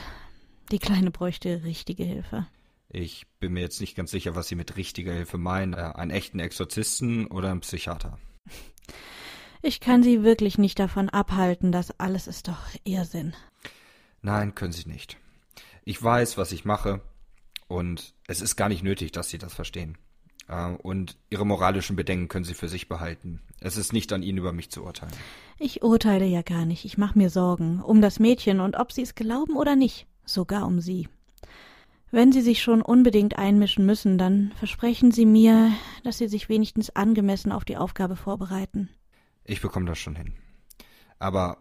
Die Kleine bräuchte richtige Hilfe. Ich bin mir jetzt nicht ganz sicher, was Sie mit richtiger Hilfe meinen. Äh, einen echten Exorzisten oder einen Psychiater? Ich kann Sie wirklich nicht davon abhalten, das alles ist doch Irrsinn. Nein, können Sie nicht. Ich weiß, was ich mache, und es ist gar nicht nötig, dass Sie das verstehen. Äh, und Ihre moralischen Bedenken können Sie für sich behalten. Es ist nicht an Ihnen, über mich zu urteilen. Ich urteile ja gar nicht. Ich mache mir Sorgen um das Mädchen und ob Sie es glauben oder nicht, sogar um Sie. Wenn Sie sich schon unbedingt einmischen müssen, dann versprechen Sie mir, dass Sie sich wenigstens angemessen auf die Aufgabe vorbereiten. Ich bekomme das schon hin. Aber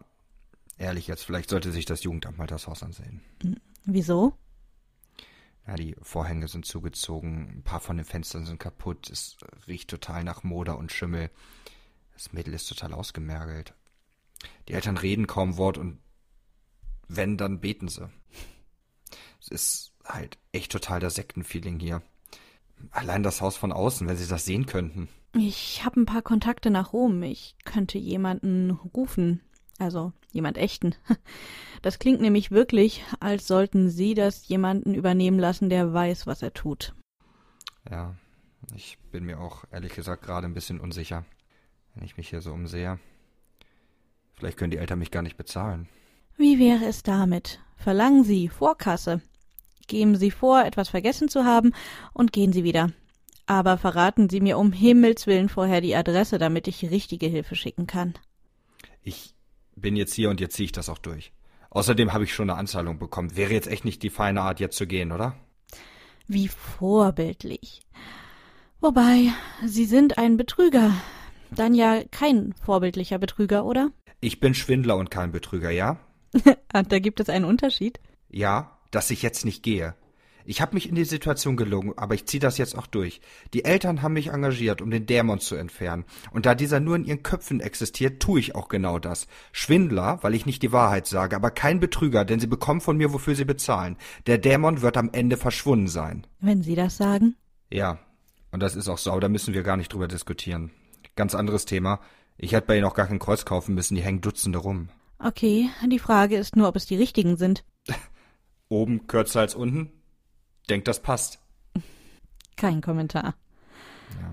ehrlich jetzt, vielleicht sollte sich das Jugendamt mal das Haus ansehen. Hm, wieso? Ja, die Vorhänge sind zugezogen, ein paar von den Fenstern sind kaputt, es riecht total nach Moder und Schimmel. Das Mädel ist total ausgemergelt. Die Eltern reden kaum Wort und wenn, dann beten sie. Es ist halt echt total der Sektenfeeling hier. Allein das Haus von außen, wenn Sie das sehen könnten. Ich habe ein paar Kontakte nach Rom. Ich könnte jemanden rufen. Also jemand echten. Das klingt nämlich wirklich, als sollten Sie das jemanden übernehmen lassen, der weiß, was er tut. Ja, ich bin mir auch ehrlich gesagt gerade ein bisschen unsicher, wenn ich mich hier so umsehe. Vielleicht können die Eltern mich gar nicht bezahlen. Wie wäre es damit? Verlangen Sie Vorkasse. Geben Sie vor, etwas vergessen zu haben, und gehen Sie wieder. Aber verraten Sie mir um Himmels willen vorher die Adresse, damit ich richtige Hilfe schicken kann. Ich bin jetzt hier und jetzt ziehe ich das auch durch. Außerdem habe ich schon eine Anzahlung bekommen. Wäre jetzt echt nicht die feine Art, jetzt zu gehen, oder? Wie vorbildlich. Wobei, Sie sind ein Betrüger. Dann ja kein vorbildlicher Betrüger, oder? Ich bin Schwindler und kein Betrüger, ja? da gibt es einen Unterschied. Ja, dass ich jetzt nicht gehe. Ich habe mich in die Situation gelogen, aber ich ziehe das jetzt auch durch. Die Eltern haben mich engagiert, um den Dämon zu entfernen. Und da dieser nur in ihren Köpfen existiert, tue ich auch genau das. Schwindler, weil ich nicht die Wahrheit sage, aber kein Betrüger, denn sie bekommen von mir, wofür sie bezahlen. Der Dämon wird am Ende verschwunden sein. Wenn Sie das sagen? Ja, und das ist auch so, da müssen wir gar nicht drüber diskutieren. Ganz anderes Thema. Ich hätte bei Ihnen auch gar kein Kreuz kaufen müssen, die hängen Dutzende rum. Okay, die Frage ist nur, ob es die richtigen sind. Oben kürzer als unten? Denkt, das passt. Kein Kommentar. Ja,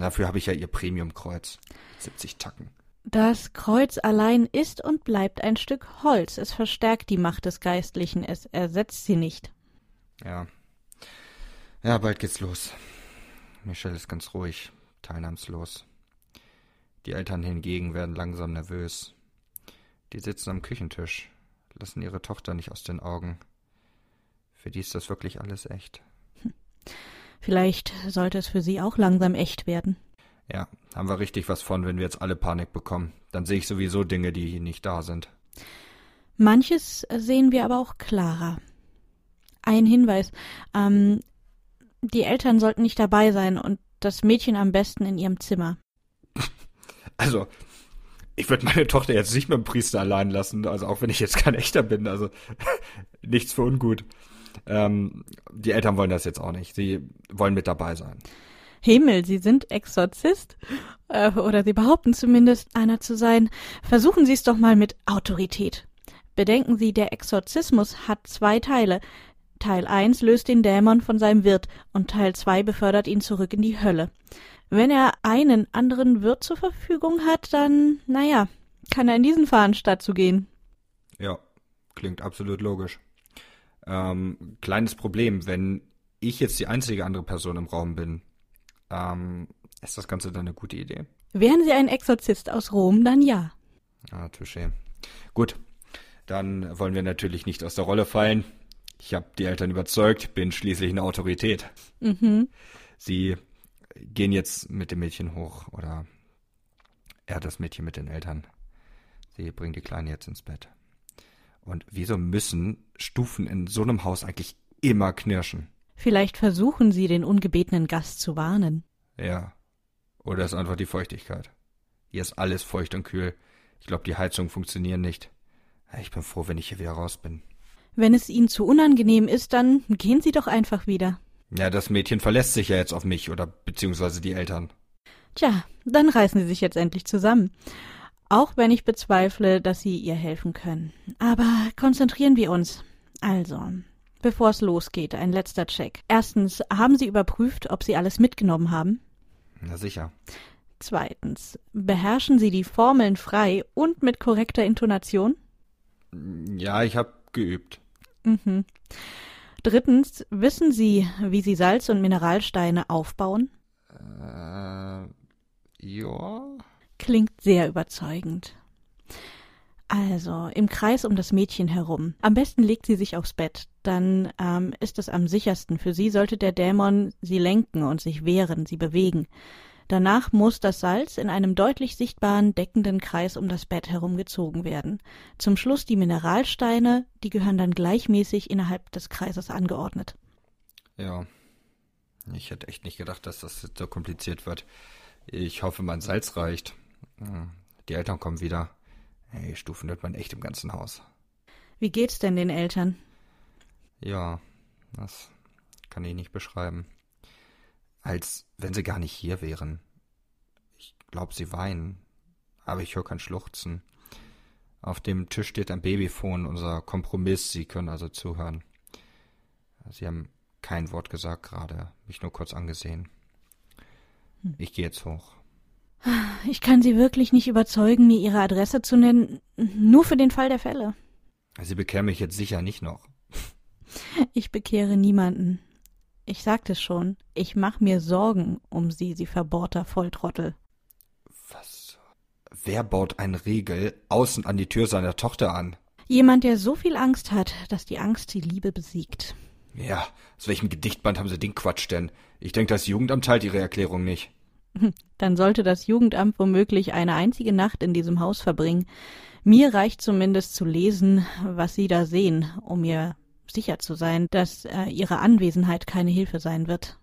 dafür habe ich ja Ihr Premiumkreuz. 70 Tacken. Das Kreuz allein ist und bleibt ein Stück Holz. Es verstärkt die Macht des Geistlichen, es ersetzt sie nicht. Ja. Ja, bald geht's los. Michelle ist ganz ruhig, teilnahmslos. Die Eltern hingegen werden langsam nervös. Die sitzen am Küchentisch, lassen ihre Tochter nicht aus den Augen. Für die ist das wirklich alles echt. Vielleicht sollte es für sie auch langsam echt werden. Ja, haben wir richtig was von, wenn wir jetzt alle Panik bekommen. Dann sehe ich sowieso Dinge, die nicht da sind. Manches sehen wir aber auch klarer. Ein Hinweis. Ähm, die Eltern sollten nicht dabei sein und das Mädchen am besten in ihrem Zimmer. Also, ich würde meine Tochter jetzt nicht mit dem Priester allein lassen, also auch wenn ich jetzt kein echter bin, also nichts für ungut. Ähm, die Eltern wollen das jetzt auch nicht. Sie wollen mit dabei sein. Himmel, Sie sind Exorzist? Äh, oder Sie behaupten zumindest, einer zu sein. Versuchen Sie es doch mal mit Autorität. Bedenken Sie, der Exorzismus hat zwei Teile. Teil 1 löst den Dämon von seinem Wirt und Teil 2 befördert ihn zurück in die Hölle. Wenn er einen anderen Wirt zur Verfügung hat, dann, naja, kann er in diesen fahren, statt zu gehen. Ja, klingt absolut logisch. Ähm, kleines Problem, wenn ich jetzt die einzige andere Person im Raum bin, ähm, ist das Ganze dann eine gute Idee? Wären Sie ein Exorzist aus Rom, dann ja. Ah, touché. Gut, dann wollen wir natürlich nicht aus der Rolle fallen. Ich habe die Eltern überzeugt, bin schließlich eine Autorität. Mhm. Sie gehen jetzt mit dem Mädchen hoch oder er das Mädchen mit den Eltern. Sie bringen die Kleine jetzt ins Bett. Und wieso müssen Stufen in so einem Haus eigentlich immer knirschen? Vielleicht versuchen Sie, den ungebetenen Gast zu warnen. Ja. Oder ist einfach die Feuchtigkeit. Hier ist alles feucht und kühl. Ich glaube, die Heizungen funktionieren nicht. Ich bin froh, wenn ich hier wieder raus bin. Wenn es Ihnen zu unangenehm ist, dann gehen Sie doch einfach wieder. Ja, das Mädchen verlässt sich ja jetzt auf mich oder beziehungsweise die Eltern. Tja, dann reißen Sie sich jetzt endlich zusammen. Auch wenn ich bezweifle, dass Sie ihr helfen können. Aber konzentrieren wir uns. Also, bevor es losgeht, ein letzter Check. Erstens, haben Sie überprüft, ob Sie alles mitgenommen haben? Na sicher. Zweitens, beherrschen Sie die Formeln frei und mit korrekter Intonation? Ja, ich habe geübt. Mhm. Drittens, wissen Sie, wie Sie Salz- und Mineralsteine aufbauen? Äh, ja. Klingt sehr überzeugend. Also, im Kreis um das Mädchen herum. Am besten legt sie sich aufs Bett. Dann ähm, ist es am sichersten. Für sie sollte der Dämon sie lenken und sich wehren, sie bewegen. Danach muss das Salz in einem deutlich sichtbaren deckenden Kreis um das Bett herum gezogen werden. Zum Schluss die Mineralsteine, die gehören dann gleichmäßig innerhalb des Kreises angeordnet. Ja. Ich hätte echt nicht gedacht, dass das so kompliziert wird. Ich hoffe, mein Salz reicht. Hm, die Eltern kommen wieder. Hey, Stufen hört man echt im ganzen Haus. Wie geht's denn den Eltern? Ja, das kann ich nicht beschreiben. Als wenn sie gar nicht hier wären. Ich glaube, sie weinen, aber ich höre kein Schluchzen. Auf dem Tisch steht ein Babyphone, unser Kompromiss. Sie können also zuhören. Sie haben kein Wort gesagt gerade, mich nur kurz angesehen. Ich gehe jetzt hoch. Ich kann Sie wirklich nicht überzeugen, mir Ihre Adresse zu nennen, nur für den Fall der Fälle. Sie bekehren mich jetzt sicher nicht noch. Ich bekehre niemanden. Ich sagte es schon, ich mache mir Sorgen um Sie, Sie verbohrter Volltrottel. Was? Wer baut einen Riegel außen an die Tür seiner Tochter an? Jemand, der so viel Angst hat, dass die Angst die Liebe besiegt. Ja, aus welchem Gedichtband haben Sie den Quatsch denn? Ich denke, das Jugendamt teilt Ihre Erklärung nicht. Dann sollte das Jugendamt womöglich eine einzige Nacht in diesem Haus verbringen. Mir reicht zumindest zu lesen, was Sie da sehen, um mir sicher zu sein, dass äh, Ihre Anwesenheit keine Hilfe sein wird.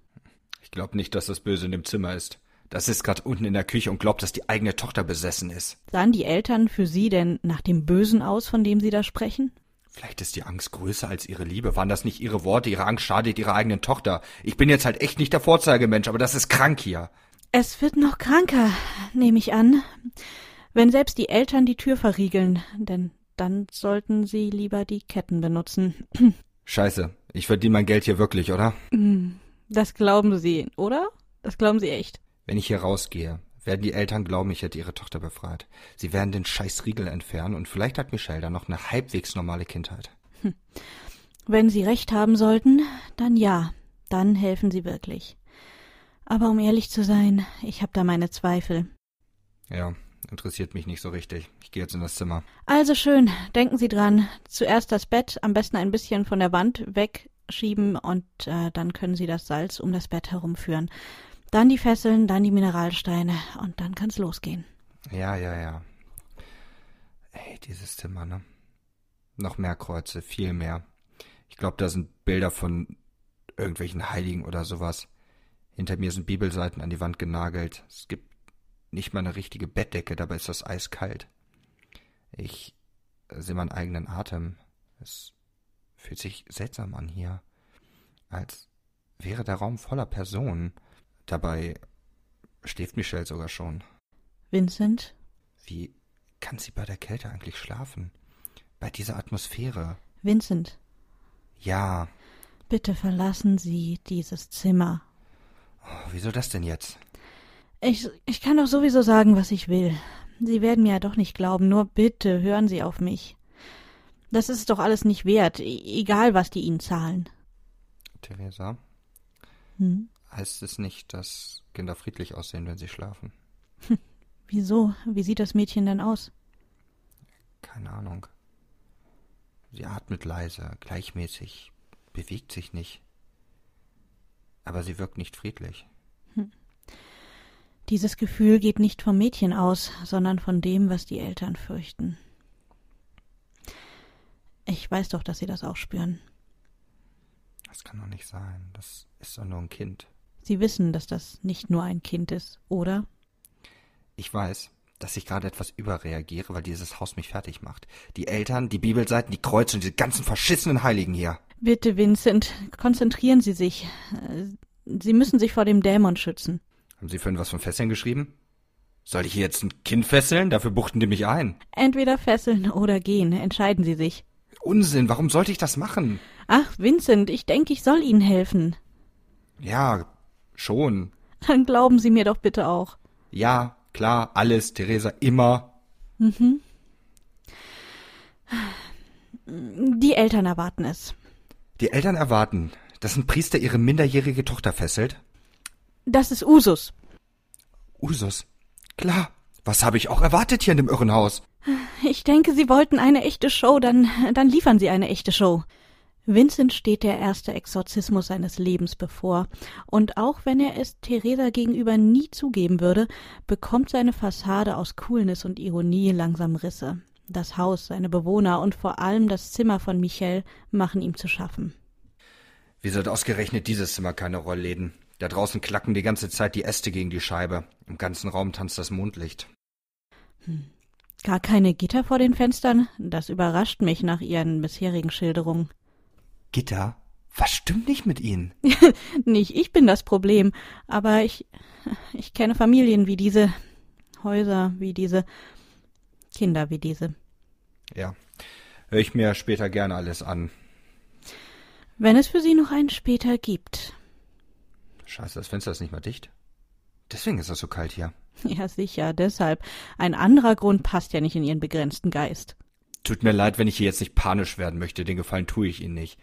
Ich glaube nicht, dass das Böse in dem Zimmer ist. Das ist gerade unten in der Küche und glaubt, dass die eigene Tochter besessen ist. Sahen die Eltern für Sie denn nach dem Bösen aus, von dem Sie da sprechen? Vielleicht ist die Angst größer als ihre Liebe. Waren das nicht ihre Worte? Ihre Angst schadet ihrer eigenen Tochter. Ich bin jetzt halt echt nicht der Vorzeigemensch, aber das ist krank hier. Es wird noch kranker, nehme ich an, wenn selbst die Eltern die Tür verriegeln, denn dann sollten sie lieber die Ketten benutzen. Scheiße, ich verdiene mein Geld hier wirklich, oder? Das glauben Sie, oder? Das glauben Sie echt. Wenn ich hier rausgehe, werden die Eltern glauben, ich hätte ihre Tochter befreit. Sie werden den scheiß Riegel entfernen und vielleicht hat Michelle dann noch eine halbwegs normale Kindheit. Wenn Sie recht haben sollten, dann ja, dann helfen Sie wirklich. Aber um ehrlich zu sein, ich habe da meine Zweifel. Ja, interessiert mich nicht so richtig. Ich gehe jetzt in das Zimmer. Also schön, denken Sie dran. Zuerst das Bett, am besten ein bisschen von der Wand wegschieben und äh, dann können Sie das Salz um das Bett herumführen. Dann die Fesseln, dann die Mineralsteine und dann kann's losgehen. Ja, ja, ja. Ey, dieses Zimmer, ne? Noch mehr Kreuze, viel mehr. Ich glaube, da sind Bilder von irgendwelchen Heiligen oder sowas. Hinter mir sind Bibelseiten an die Wand genagelt. Es gibt nicht mal eine richtige Bettdecke, dabei ist das eiskalt. Ich sehe meinen eigenen Atem. Es fühlt sich seltsam an hier. Als wäre der Raum voller Personen. Dabei schläft Michelle sogar schon. Vincent? Wie kann sie bei der Kälte eigentlich schlafen? Bei dieser Atmosphäre? Vincent, Ja. bitte verlassen Sie dieses Zimmer. Oh, wieso das denn jetzt? Ich, ich kann doch sowieso sagen, was ich will. Sie werden mir ja doch nicht glauben, nur bitte hören Sie auf mich. Das ist doch alles nicht wert, e- egal was die Ihnen zahlen. Theresa, Hm? heißt es nicht, dass Kinder friedlich aussehen, wenn sie schlafen? Wieso? Wie sieht das Mädchen denn aus? Keine Ahnung. Sie atmet leise, gleichmäßig, bewegt sich nicht. Aber sie wirkt nicht friedlich. Dieses Gefühl geht nicht vom Mädchen aus, sondern von dem, was die Eltern fürchten. Ich weiß doch, dass Sie das auch spüren. Das kann doch nicht sein. Das ist doch nur ein Kind. Sie wissen, dass das nicht nur ein Kind ist, oder? Ich weiß, dass ich gerade etwas überreagiere, weil dieses Haus mich fertig macht. Die Eltern, die Bibelseiten, die Kreuze und diese ganzen verschissenen Heiligen hier. Bitte, Vincent, konzentrieren Sie sich. Sie müssen sich vor dem Dämon schützen. Haben Sie vorhin was von Fesseln geschrieben? Soll ich hier jetzt ein Kind fesseln? Dafür buchten die mich ein. Entweder fesseln oder gehen, entscheiden Sie sich. Unsinn, warum sollte ich das machen? Ach, Vincent, ich denke, ich soll Ihnen helfen. Ja, schon. Dann glauben Sie mir doch bitte auch. Ja, klar, alles, Theresa, immer. Mhm. Die Eltern erwarten es. Die Eltern erwarten, dass ein Priester ihre minderjährige Tochter fesselt? Das ist Usus. Usus? Klar. Was habe ich auch erwartet hier in dem Irrenhaus? Ich denke, Sie wollten eine echte Show, dann, dann liefern Sie eine echte Show. Vincent steht der erste Exorzismus seines Lebens bevor, und auch wenn er es Theresa gegenüber nie zugeben würde, bekommt seine Fassade aus Coolness und Ironie langsam Risse. Das Haus, seine Bewohner und vor allem das Zimmer von Michel machen ihm zu schaffen. Wieso hat ausgerechnet dieses Zimmer keine Rollläden? Da draußen klacken die ganze Zeit die Äste gegen die Scheibe. Im ganzen Raum tanzt das Mondlicht. Hm. Gar keine Gitter vor den Fenstern? Das überrascht mich nach Ihren bisherigen Schilderungen. Gitter? Was stimmt nicht mit Ihnen? nicht ich bin das Problem, aber ich, ich kenne Familien wie diese, Häuser wie diese, Kinder wie diese. Ja, höre ich mir später gerne alles an. Wenn es für Sie noch einen später gibt. Scheiße, das Fenster ist nicht mal dicht. Deswegen ist es so kalt hier. Ja, sicher, deshalb. Ein anderer Grund passt ja nicht in Ihren begrenzten Geist. Tut mir leid, wenn ich hier jetzt nicht panisch werden möchte, den Gefallen tue ich Ihnen nicht.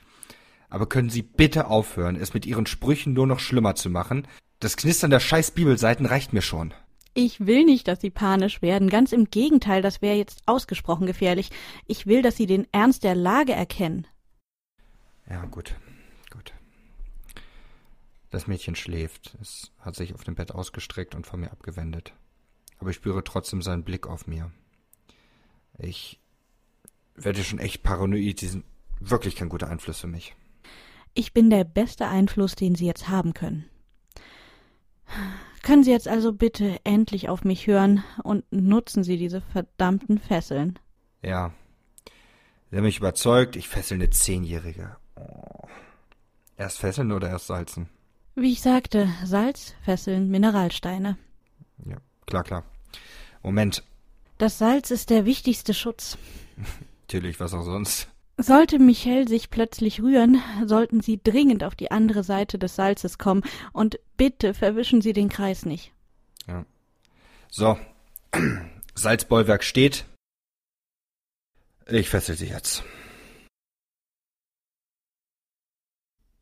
Aber können Sie bitte aufhören, es mit Ihren Sprüchen nur noch schlimmer zu machen? Das Knistern der scheiß Bibelseiten reicht mir schon. Ich will nicht, dass Sie panisch werden. Ganz im Gegenteil, das wäre jetzt ausgesprochen gefährlich. Ich will, dass Sie den Ernst der Lage erkennen. Ja, gut. Gut. Das Mädchen schläft. Es hat sich auf dem Bett ausgestreckt und von mir abgewendet. Aber ich spüre trotzdem seinen Blick auf mir. Ich werde schon echt paranoid. Sie sind wirklich kein guter Einfluss für mich. Ich bin der beste Einfluss, den Sie jetzt haben können. Können Sie jetzt also bitte endlich auf mich hören und nutzen Sie diese verdammten Fesseln? Ja. Sie haben mich überzeugt, ich fessel eine Zehnjährige. Oh. Erst fesseln oder erst salzen? Wie ich sagte, Salz, Fesseln, Mineralsteine. Ja, klar, klar. Moment. Das Salz ist der wichtigste Schutz. Natürlich, was auch sonst. Sollte Michel sich plötzlich rühren, sollten Sie dringend auf die andere Seite des Salzes kommen und bitte verwischen Sie den Kreis nicht. Ja. So. Salzbollwerk steht. Ich fessel sie jetzt.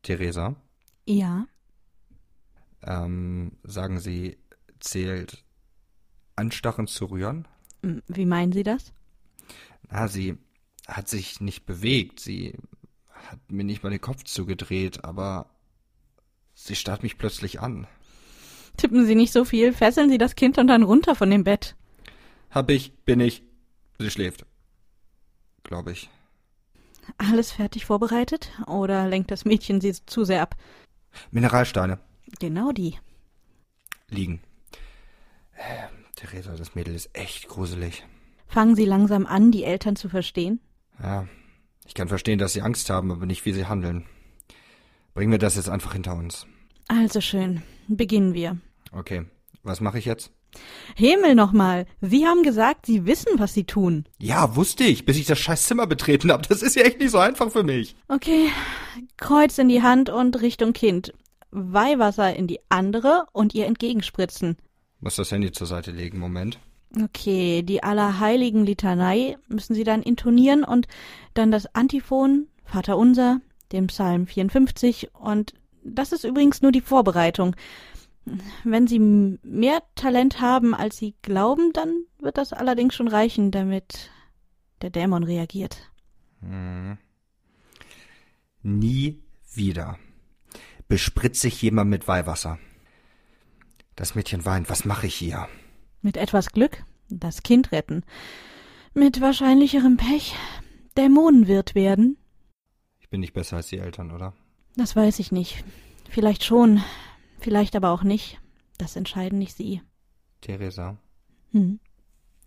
Theresa? Ja. Ähm, sagen Sie, zählt Anstachen zu rühren? Wie meinen Sie das? Na, sie hat sich nicht bewegt. Sie hat mir nicht mal den Kopf zugedreht, aber sie starrt mich plötzlich an. Tippen Sie nicht so viel, fesseln Sie das Kind und dann runter von dem Bett. Hab ich, bin ich. Sie schläft. Glaube ich. Alles fertig vorbereitet? Oder lenkt das Mädchen sie zu sehr ab? Mineralsteine. Genau die. Liegen. Äh, Theresa, das Mädel ist echt gruselig. Fangen Sie langsam an, die Eltern zu verstehen? Ja, ich kann verstehen, dass Sie Angst haben, aber nicht, wie Sie handeln. Bringen wir das jetzt einfach hinter uns. Also schön. Beginnen wir. Okay. Was mache ich jetzt? Himmel nochmal. Sie haben gesagt, Sie wissen, was Sie tun. Ja, wusste ich, bis ich das scheiß Zimmer betreten habe. Das ist ja echt nicht so einfach für mich. Okay. Kreuz in die Hand und Richtung Kind. Weihwasser in die andere und ihr entgegenspritzen. Muss das Handy zur Seite legen, Moment. Okay, die Allerheiligen Litanei müssen Sie dann intonieren und dann das Antiphon, Vater Unser, dem Psalm 54 und das ist übrigens nur die Vorbereitung. Wenn Sie mehr Talent haben, als Sie glauben, dann wird das allerdings schon reichen, damit der Dämon reagiert. Hm. Nie wieder bespritze ich jemand mit Weihwasser. Das Mädchen weint. Was mache ich hier? Mit etwas Glück das Kind retten. Mit wahrscheinlicherem Pech Dämonenwirt werden. Ich bin nicht besser als die Eltern, oder? Das weiß ich nicht. Vielleicht schon, vielleicht aber auch nicht. Das entscheiden nicht Sie. Theresa. Hm?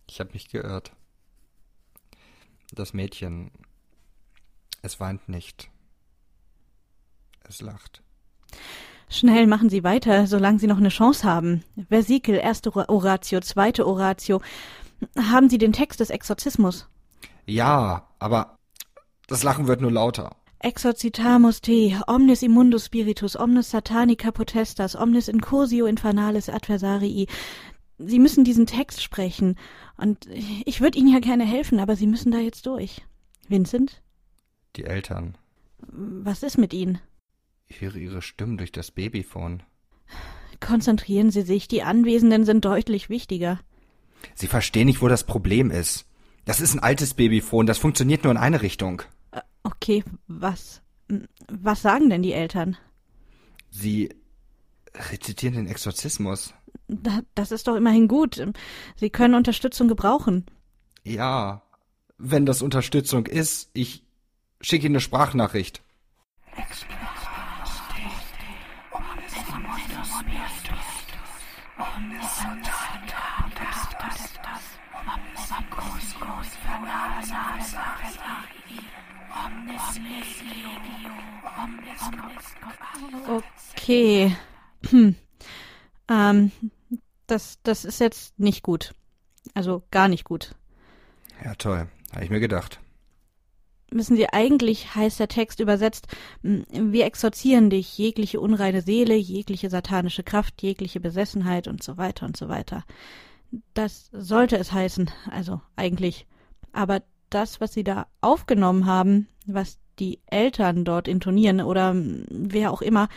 Ich habe mich geirrt. Das Mädchen, es weint nicht. Es lacht. Schnell machen Sie weiter, solange Sie noch eine Chance haben. Versikel, erste Oratio, zweite Oratio. Haben Sie den Text des Exorzismus? Ja, aber das Lachen wird nur lauter. Exorcitamus te, omnis immundus spiritus, omnis satanica potestas, omnis incursio infernalis adversarii. Sie müssen diesen Text sprechen. Und ich würde Ihnen ja gerne helfen, aber Sie müssen da jetzt durch. Vincent? Die Eltern. Was ist mit Ihnen? Ich höre Ihre Stimmen durch das Babyphone. Konzentrieren Sie sich, die Anwesenden sind deutlich wichtiger. Sie verstehen nicht, wo das Problem ist. Das ist ein altes Babyphone, das funktioniert nur in eine Richtung. Äh, okay, was? Was sagen denn die Eltern? Sie rezitieren den Exorzismus. Das ist doch immerhin gut. Sie können Unterstützung gebrauchen. Ja, wenn das Unterstützung ist, ich schicke Ihnen eine Sprachnachricht. Okay. Hm. Ähm, das, das ist jetzt nicht gut. Also gar nicht gut. Ja, toll. Habe ich mir gedacht. Wissen Sie, eigentlich heißt der Text übersetzt, wir exorzieren dich, jegliche unreine Seele, jegliche satanische Kraft, jegliche Besessenheit und so weiter und so weiter. Das sollte es heißen, also eigentlich. Aber das, was Sie da aufgenommen haben, was die Eltern dort intonieren oder wer auch immer,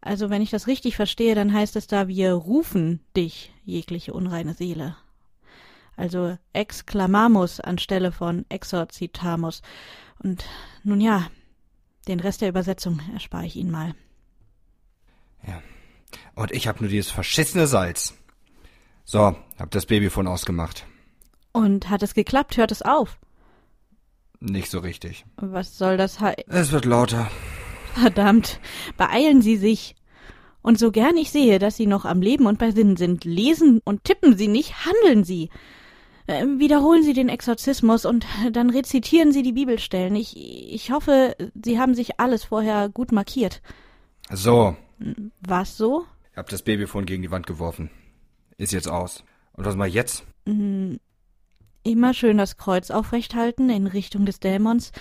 also wenn ich das richtig verstehe, dann heißt es da, wir rufen dich, jegliche unreine Seele. Also exclamamus anstelle von exorcitamus. Und nun ja, den Rest der Übersetzung erspare ich Ihnen mal. Ja. Und ich habe nur dieses verschissene Salz. So, hab das Babyfon ausgemacht. Und hat es geklappt? Hört es auf? Nicht so richtig. Was soll das heißen? Es wird lauter. Verdammt, beeilen Sie sich. Und so gern ich sehe, dass Sie noch am Leben und bei Sinnen sind, lesen und tippen Sie nicht, handeln Sie. Äh, wiederholen Sie den Exorzismus und dann rezitieren Sie die Bibelstellen. Ich, ich hoffe, Sie haben sich alles vorher gut markiert. So. Was so? Ich hab das Babyfon gegen die Wand geworfen. Ist jetzt aus. Und was mach ich jetzt? Mm, immer schön das Kreuz aufrecht halten in Richtung des Dämons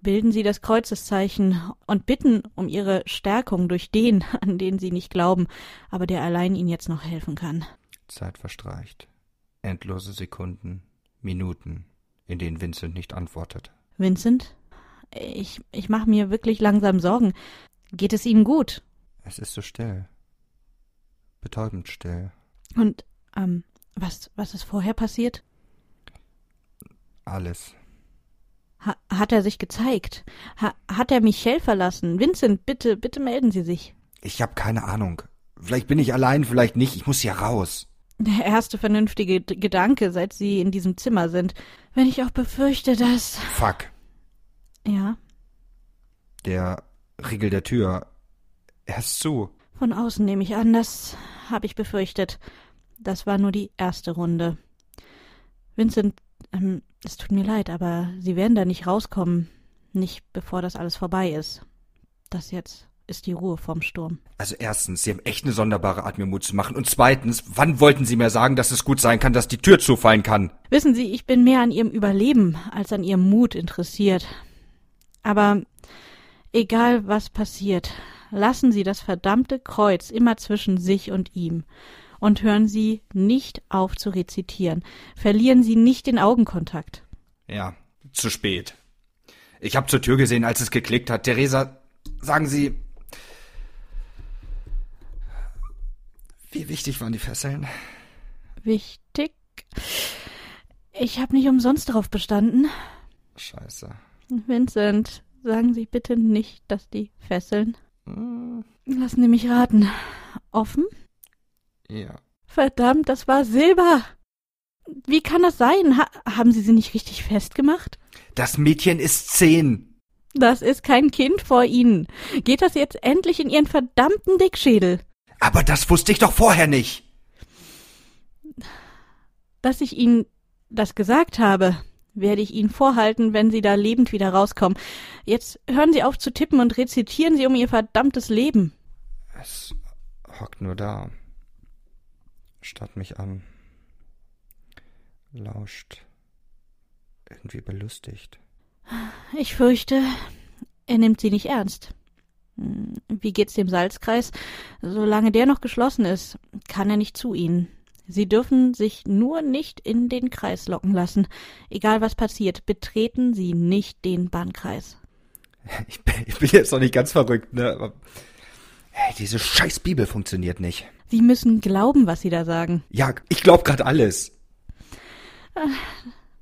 bilden sie das Kreuzeszeichen und bitten um ihre Stärkung durch den, an den sie nicht glauben, aber der allein ihnen jetzt noch helfen kann. Zeit verstreicht. Endlose Sekunden, Minuten, in denen Vincent nicht antwortet. Vincent? Ich, ich mache mir wirklich langsam Sorgen. Geht es Ihnen gut? Es ist so still. Betäubend still. Und, ähm, was, was ist vorher passiert? Alles. Ha hat er sich gezeigt? Ha hat er Michelle verlassen? Vincent, bitte, bitte melden Sie sich. Ich habe keine Ahnung. Vielleicht bin ich allein, vielleicht nicht. Ich muss hier raus. Der erste vernünftige Gedanke, seit Sie in diesem Zimmer sind. Wenn ich auch befürchte, dass. Fuck. Ja. Der Riegel der Tür. Er ist zu. Von außen nehme ich an, das habe ich befürchtet. Das war nur die erste Runde. Vincent, ähm, es tut mir leid, aber Sie werden da nicht rauskommen. Nicht bevor das alles vorbei ist. Das jetzt ist die Ruhe vorm Sturm. Also erstens, Sie haben echt eine sonderbare Art, mir Mut zu machen. Und zweitens, wann wollten Sie mir sagen, dass es gut sein kann, dass die Tür zufallen kann? Wissen Sie, ich bin mehr an Ihrem Überleben als an Ihrem Mut interessiert. Aber egal was passiert, lassen Sie das verdammte Kreuz immer zwischen sich und ihm und hören Sie nicht auf zu rezitieren. Verlieren Sie nicht den Augenkontakt. Ja, zu spät. Ich habe zur Tür gesehen, als es geklickt hat. Theresa, sagen Sie, wie wichtig waren die Fesseln? Wichtig? Ich habe nicht umsonst darauf bestanden. Scheiße. Vincent, sagen Sie bitte nicht, dass die Fesseln. Hm. Lassen Sie mich raten. Offen? Ja. Verdammt, das war Silber. Wie kann das sein? Ha haben Sie sie nicht richtig festgemacht? Das Mädchen ist zehn. Das ist kein Kind vor Ihnen. Geht das jetzt endlich in Ihren verdammten Dickschädel? Aber das wusste ich doch vorher nicht. Dass ich Ihnen das gesagt habe, werde ich Ihnen vorhalten, wenn Sie da lebend wieder rauskommen. Jetzt hören Sie auf zu tippen und rezitieren Sie um Ihr verdammtes Leben. Es hockt nur da, starrt mich an, lauscht, irgendwie belustigt. Ich fürchte, er nimmt sie nicht ernst. Hm, wie geht's dem Salzkreis? Solange der noch geschlossen ist, kann er nicht zu ihnen. Sie dürfen sich nur nicht in den Kreis locken lassen. Egal was passiert, betreten Sie nicht den Bannkreis. Ich bin, ich bin jetzt noch nicht ganz verrückt, ne? Aber, hey, diese scheiß Bibel funktioniert nicht. Sie müssen glauben, was Sie da sagen. Ja, ich glaub grad alles.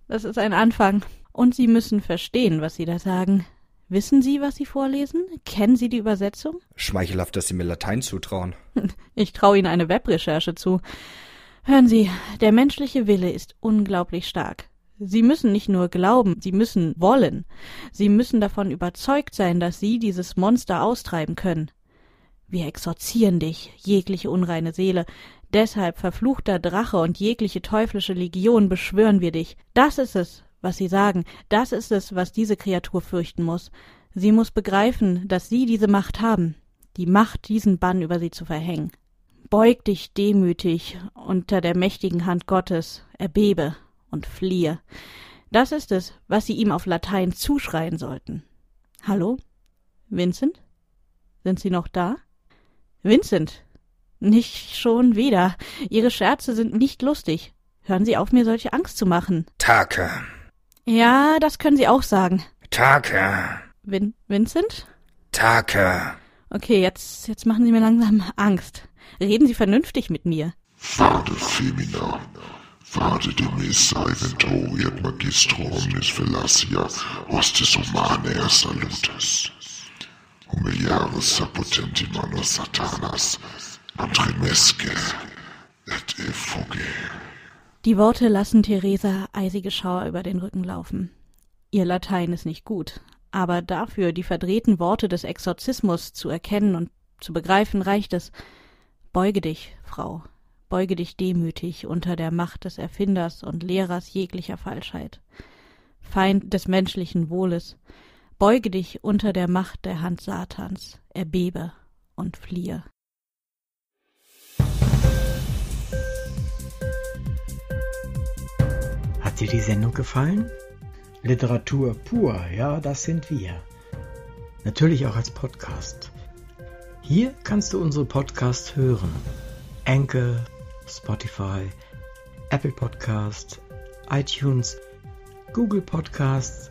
Das ist ein Anfang. Und Sie müssen verstehen, was Sie da sagen. Wissen Sie, was Sie vorlesen? Kennen Sie die Übersetzung? Schmeichelhaft, dass Sie mir Latein zutrauen. Ich traue Ihnen eine Webrecherche zu. Hören Sie, der menschliche Wille ist unglaublich stark. Sie müssen nicht nur glauben, Sie müssen wollen. Sie müssen davon überzeugt sein, dass Sie dieses Monster austreiben können. Wir exorzieren dich, jegliche unreine Seele. Deshalb, verfluchter Drache und jegliche teuflische Legion, beschwören wir dich. Das ist es, was Sie sagen. Das ist es, was diese Kreatur fürchten muss. Sie muss begreifen, dass Sie diese Macht haben. Die Macht, diesen Bann über sie zu verhängen. Beug dich demütig unter der mächtigen Hand Gottes, erbebe und fliehe. Das ist es, was Sie ihm auf Latein zuschreien sollten. Hallo? Vincent? Sind Sie noch da? Vincent! Nicht schon wieder. Ihre Scherze sind nicht lustig. Hören Sie auf, mir solche Angst zu machen. Take. Ja, das können Sie auch sagen. Take. Vin Vincent? Take. Okay, jetzt, jetzt machen Sie mir langsam Angst. Reden Sie vernünftig mit mir. Vade femina, vade de missa eventoriet magistro omnis velassia, hostis humanae salutis. Humiliaris sapotenti manos satanas, antremesque et effuge. Die Worte lassen Theresa eisige Schauer über den Rücken laufen. Ihr Latein ist nicht gut, aber dafür die verdrehten Worte des Exorzismus zu erkennen und zu begreifen reicht es. Beuge dich, Frau, beuge dich demütig unter der Macht des Erfinders und Lehrers jeglicher Falschheit, Feind des menschlichen Wohles, beuge dich unter der Macht der Hand Satans, erbebe und fliehe. Hat dir die Sendung gefallen? Literatur pur, ja, das sind wir. Natürlich auch als Podcast. Hier kannst du unsere Podcasts hören. Anchor, Spotify, Apple Podcast, iTunes, Google Podcasts,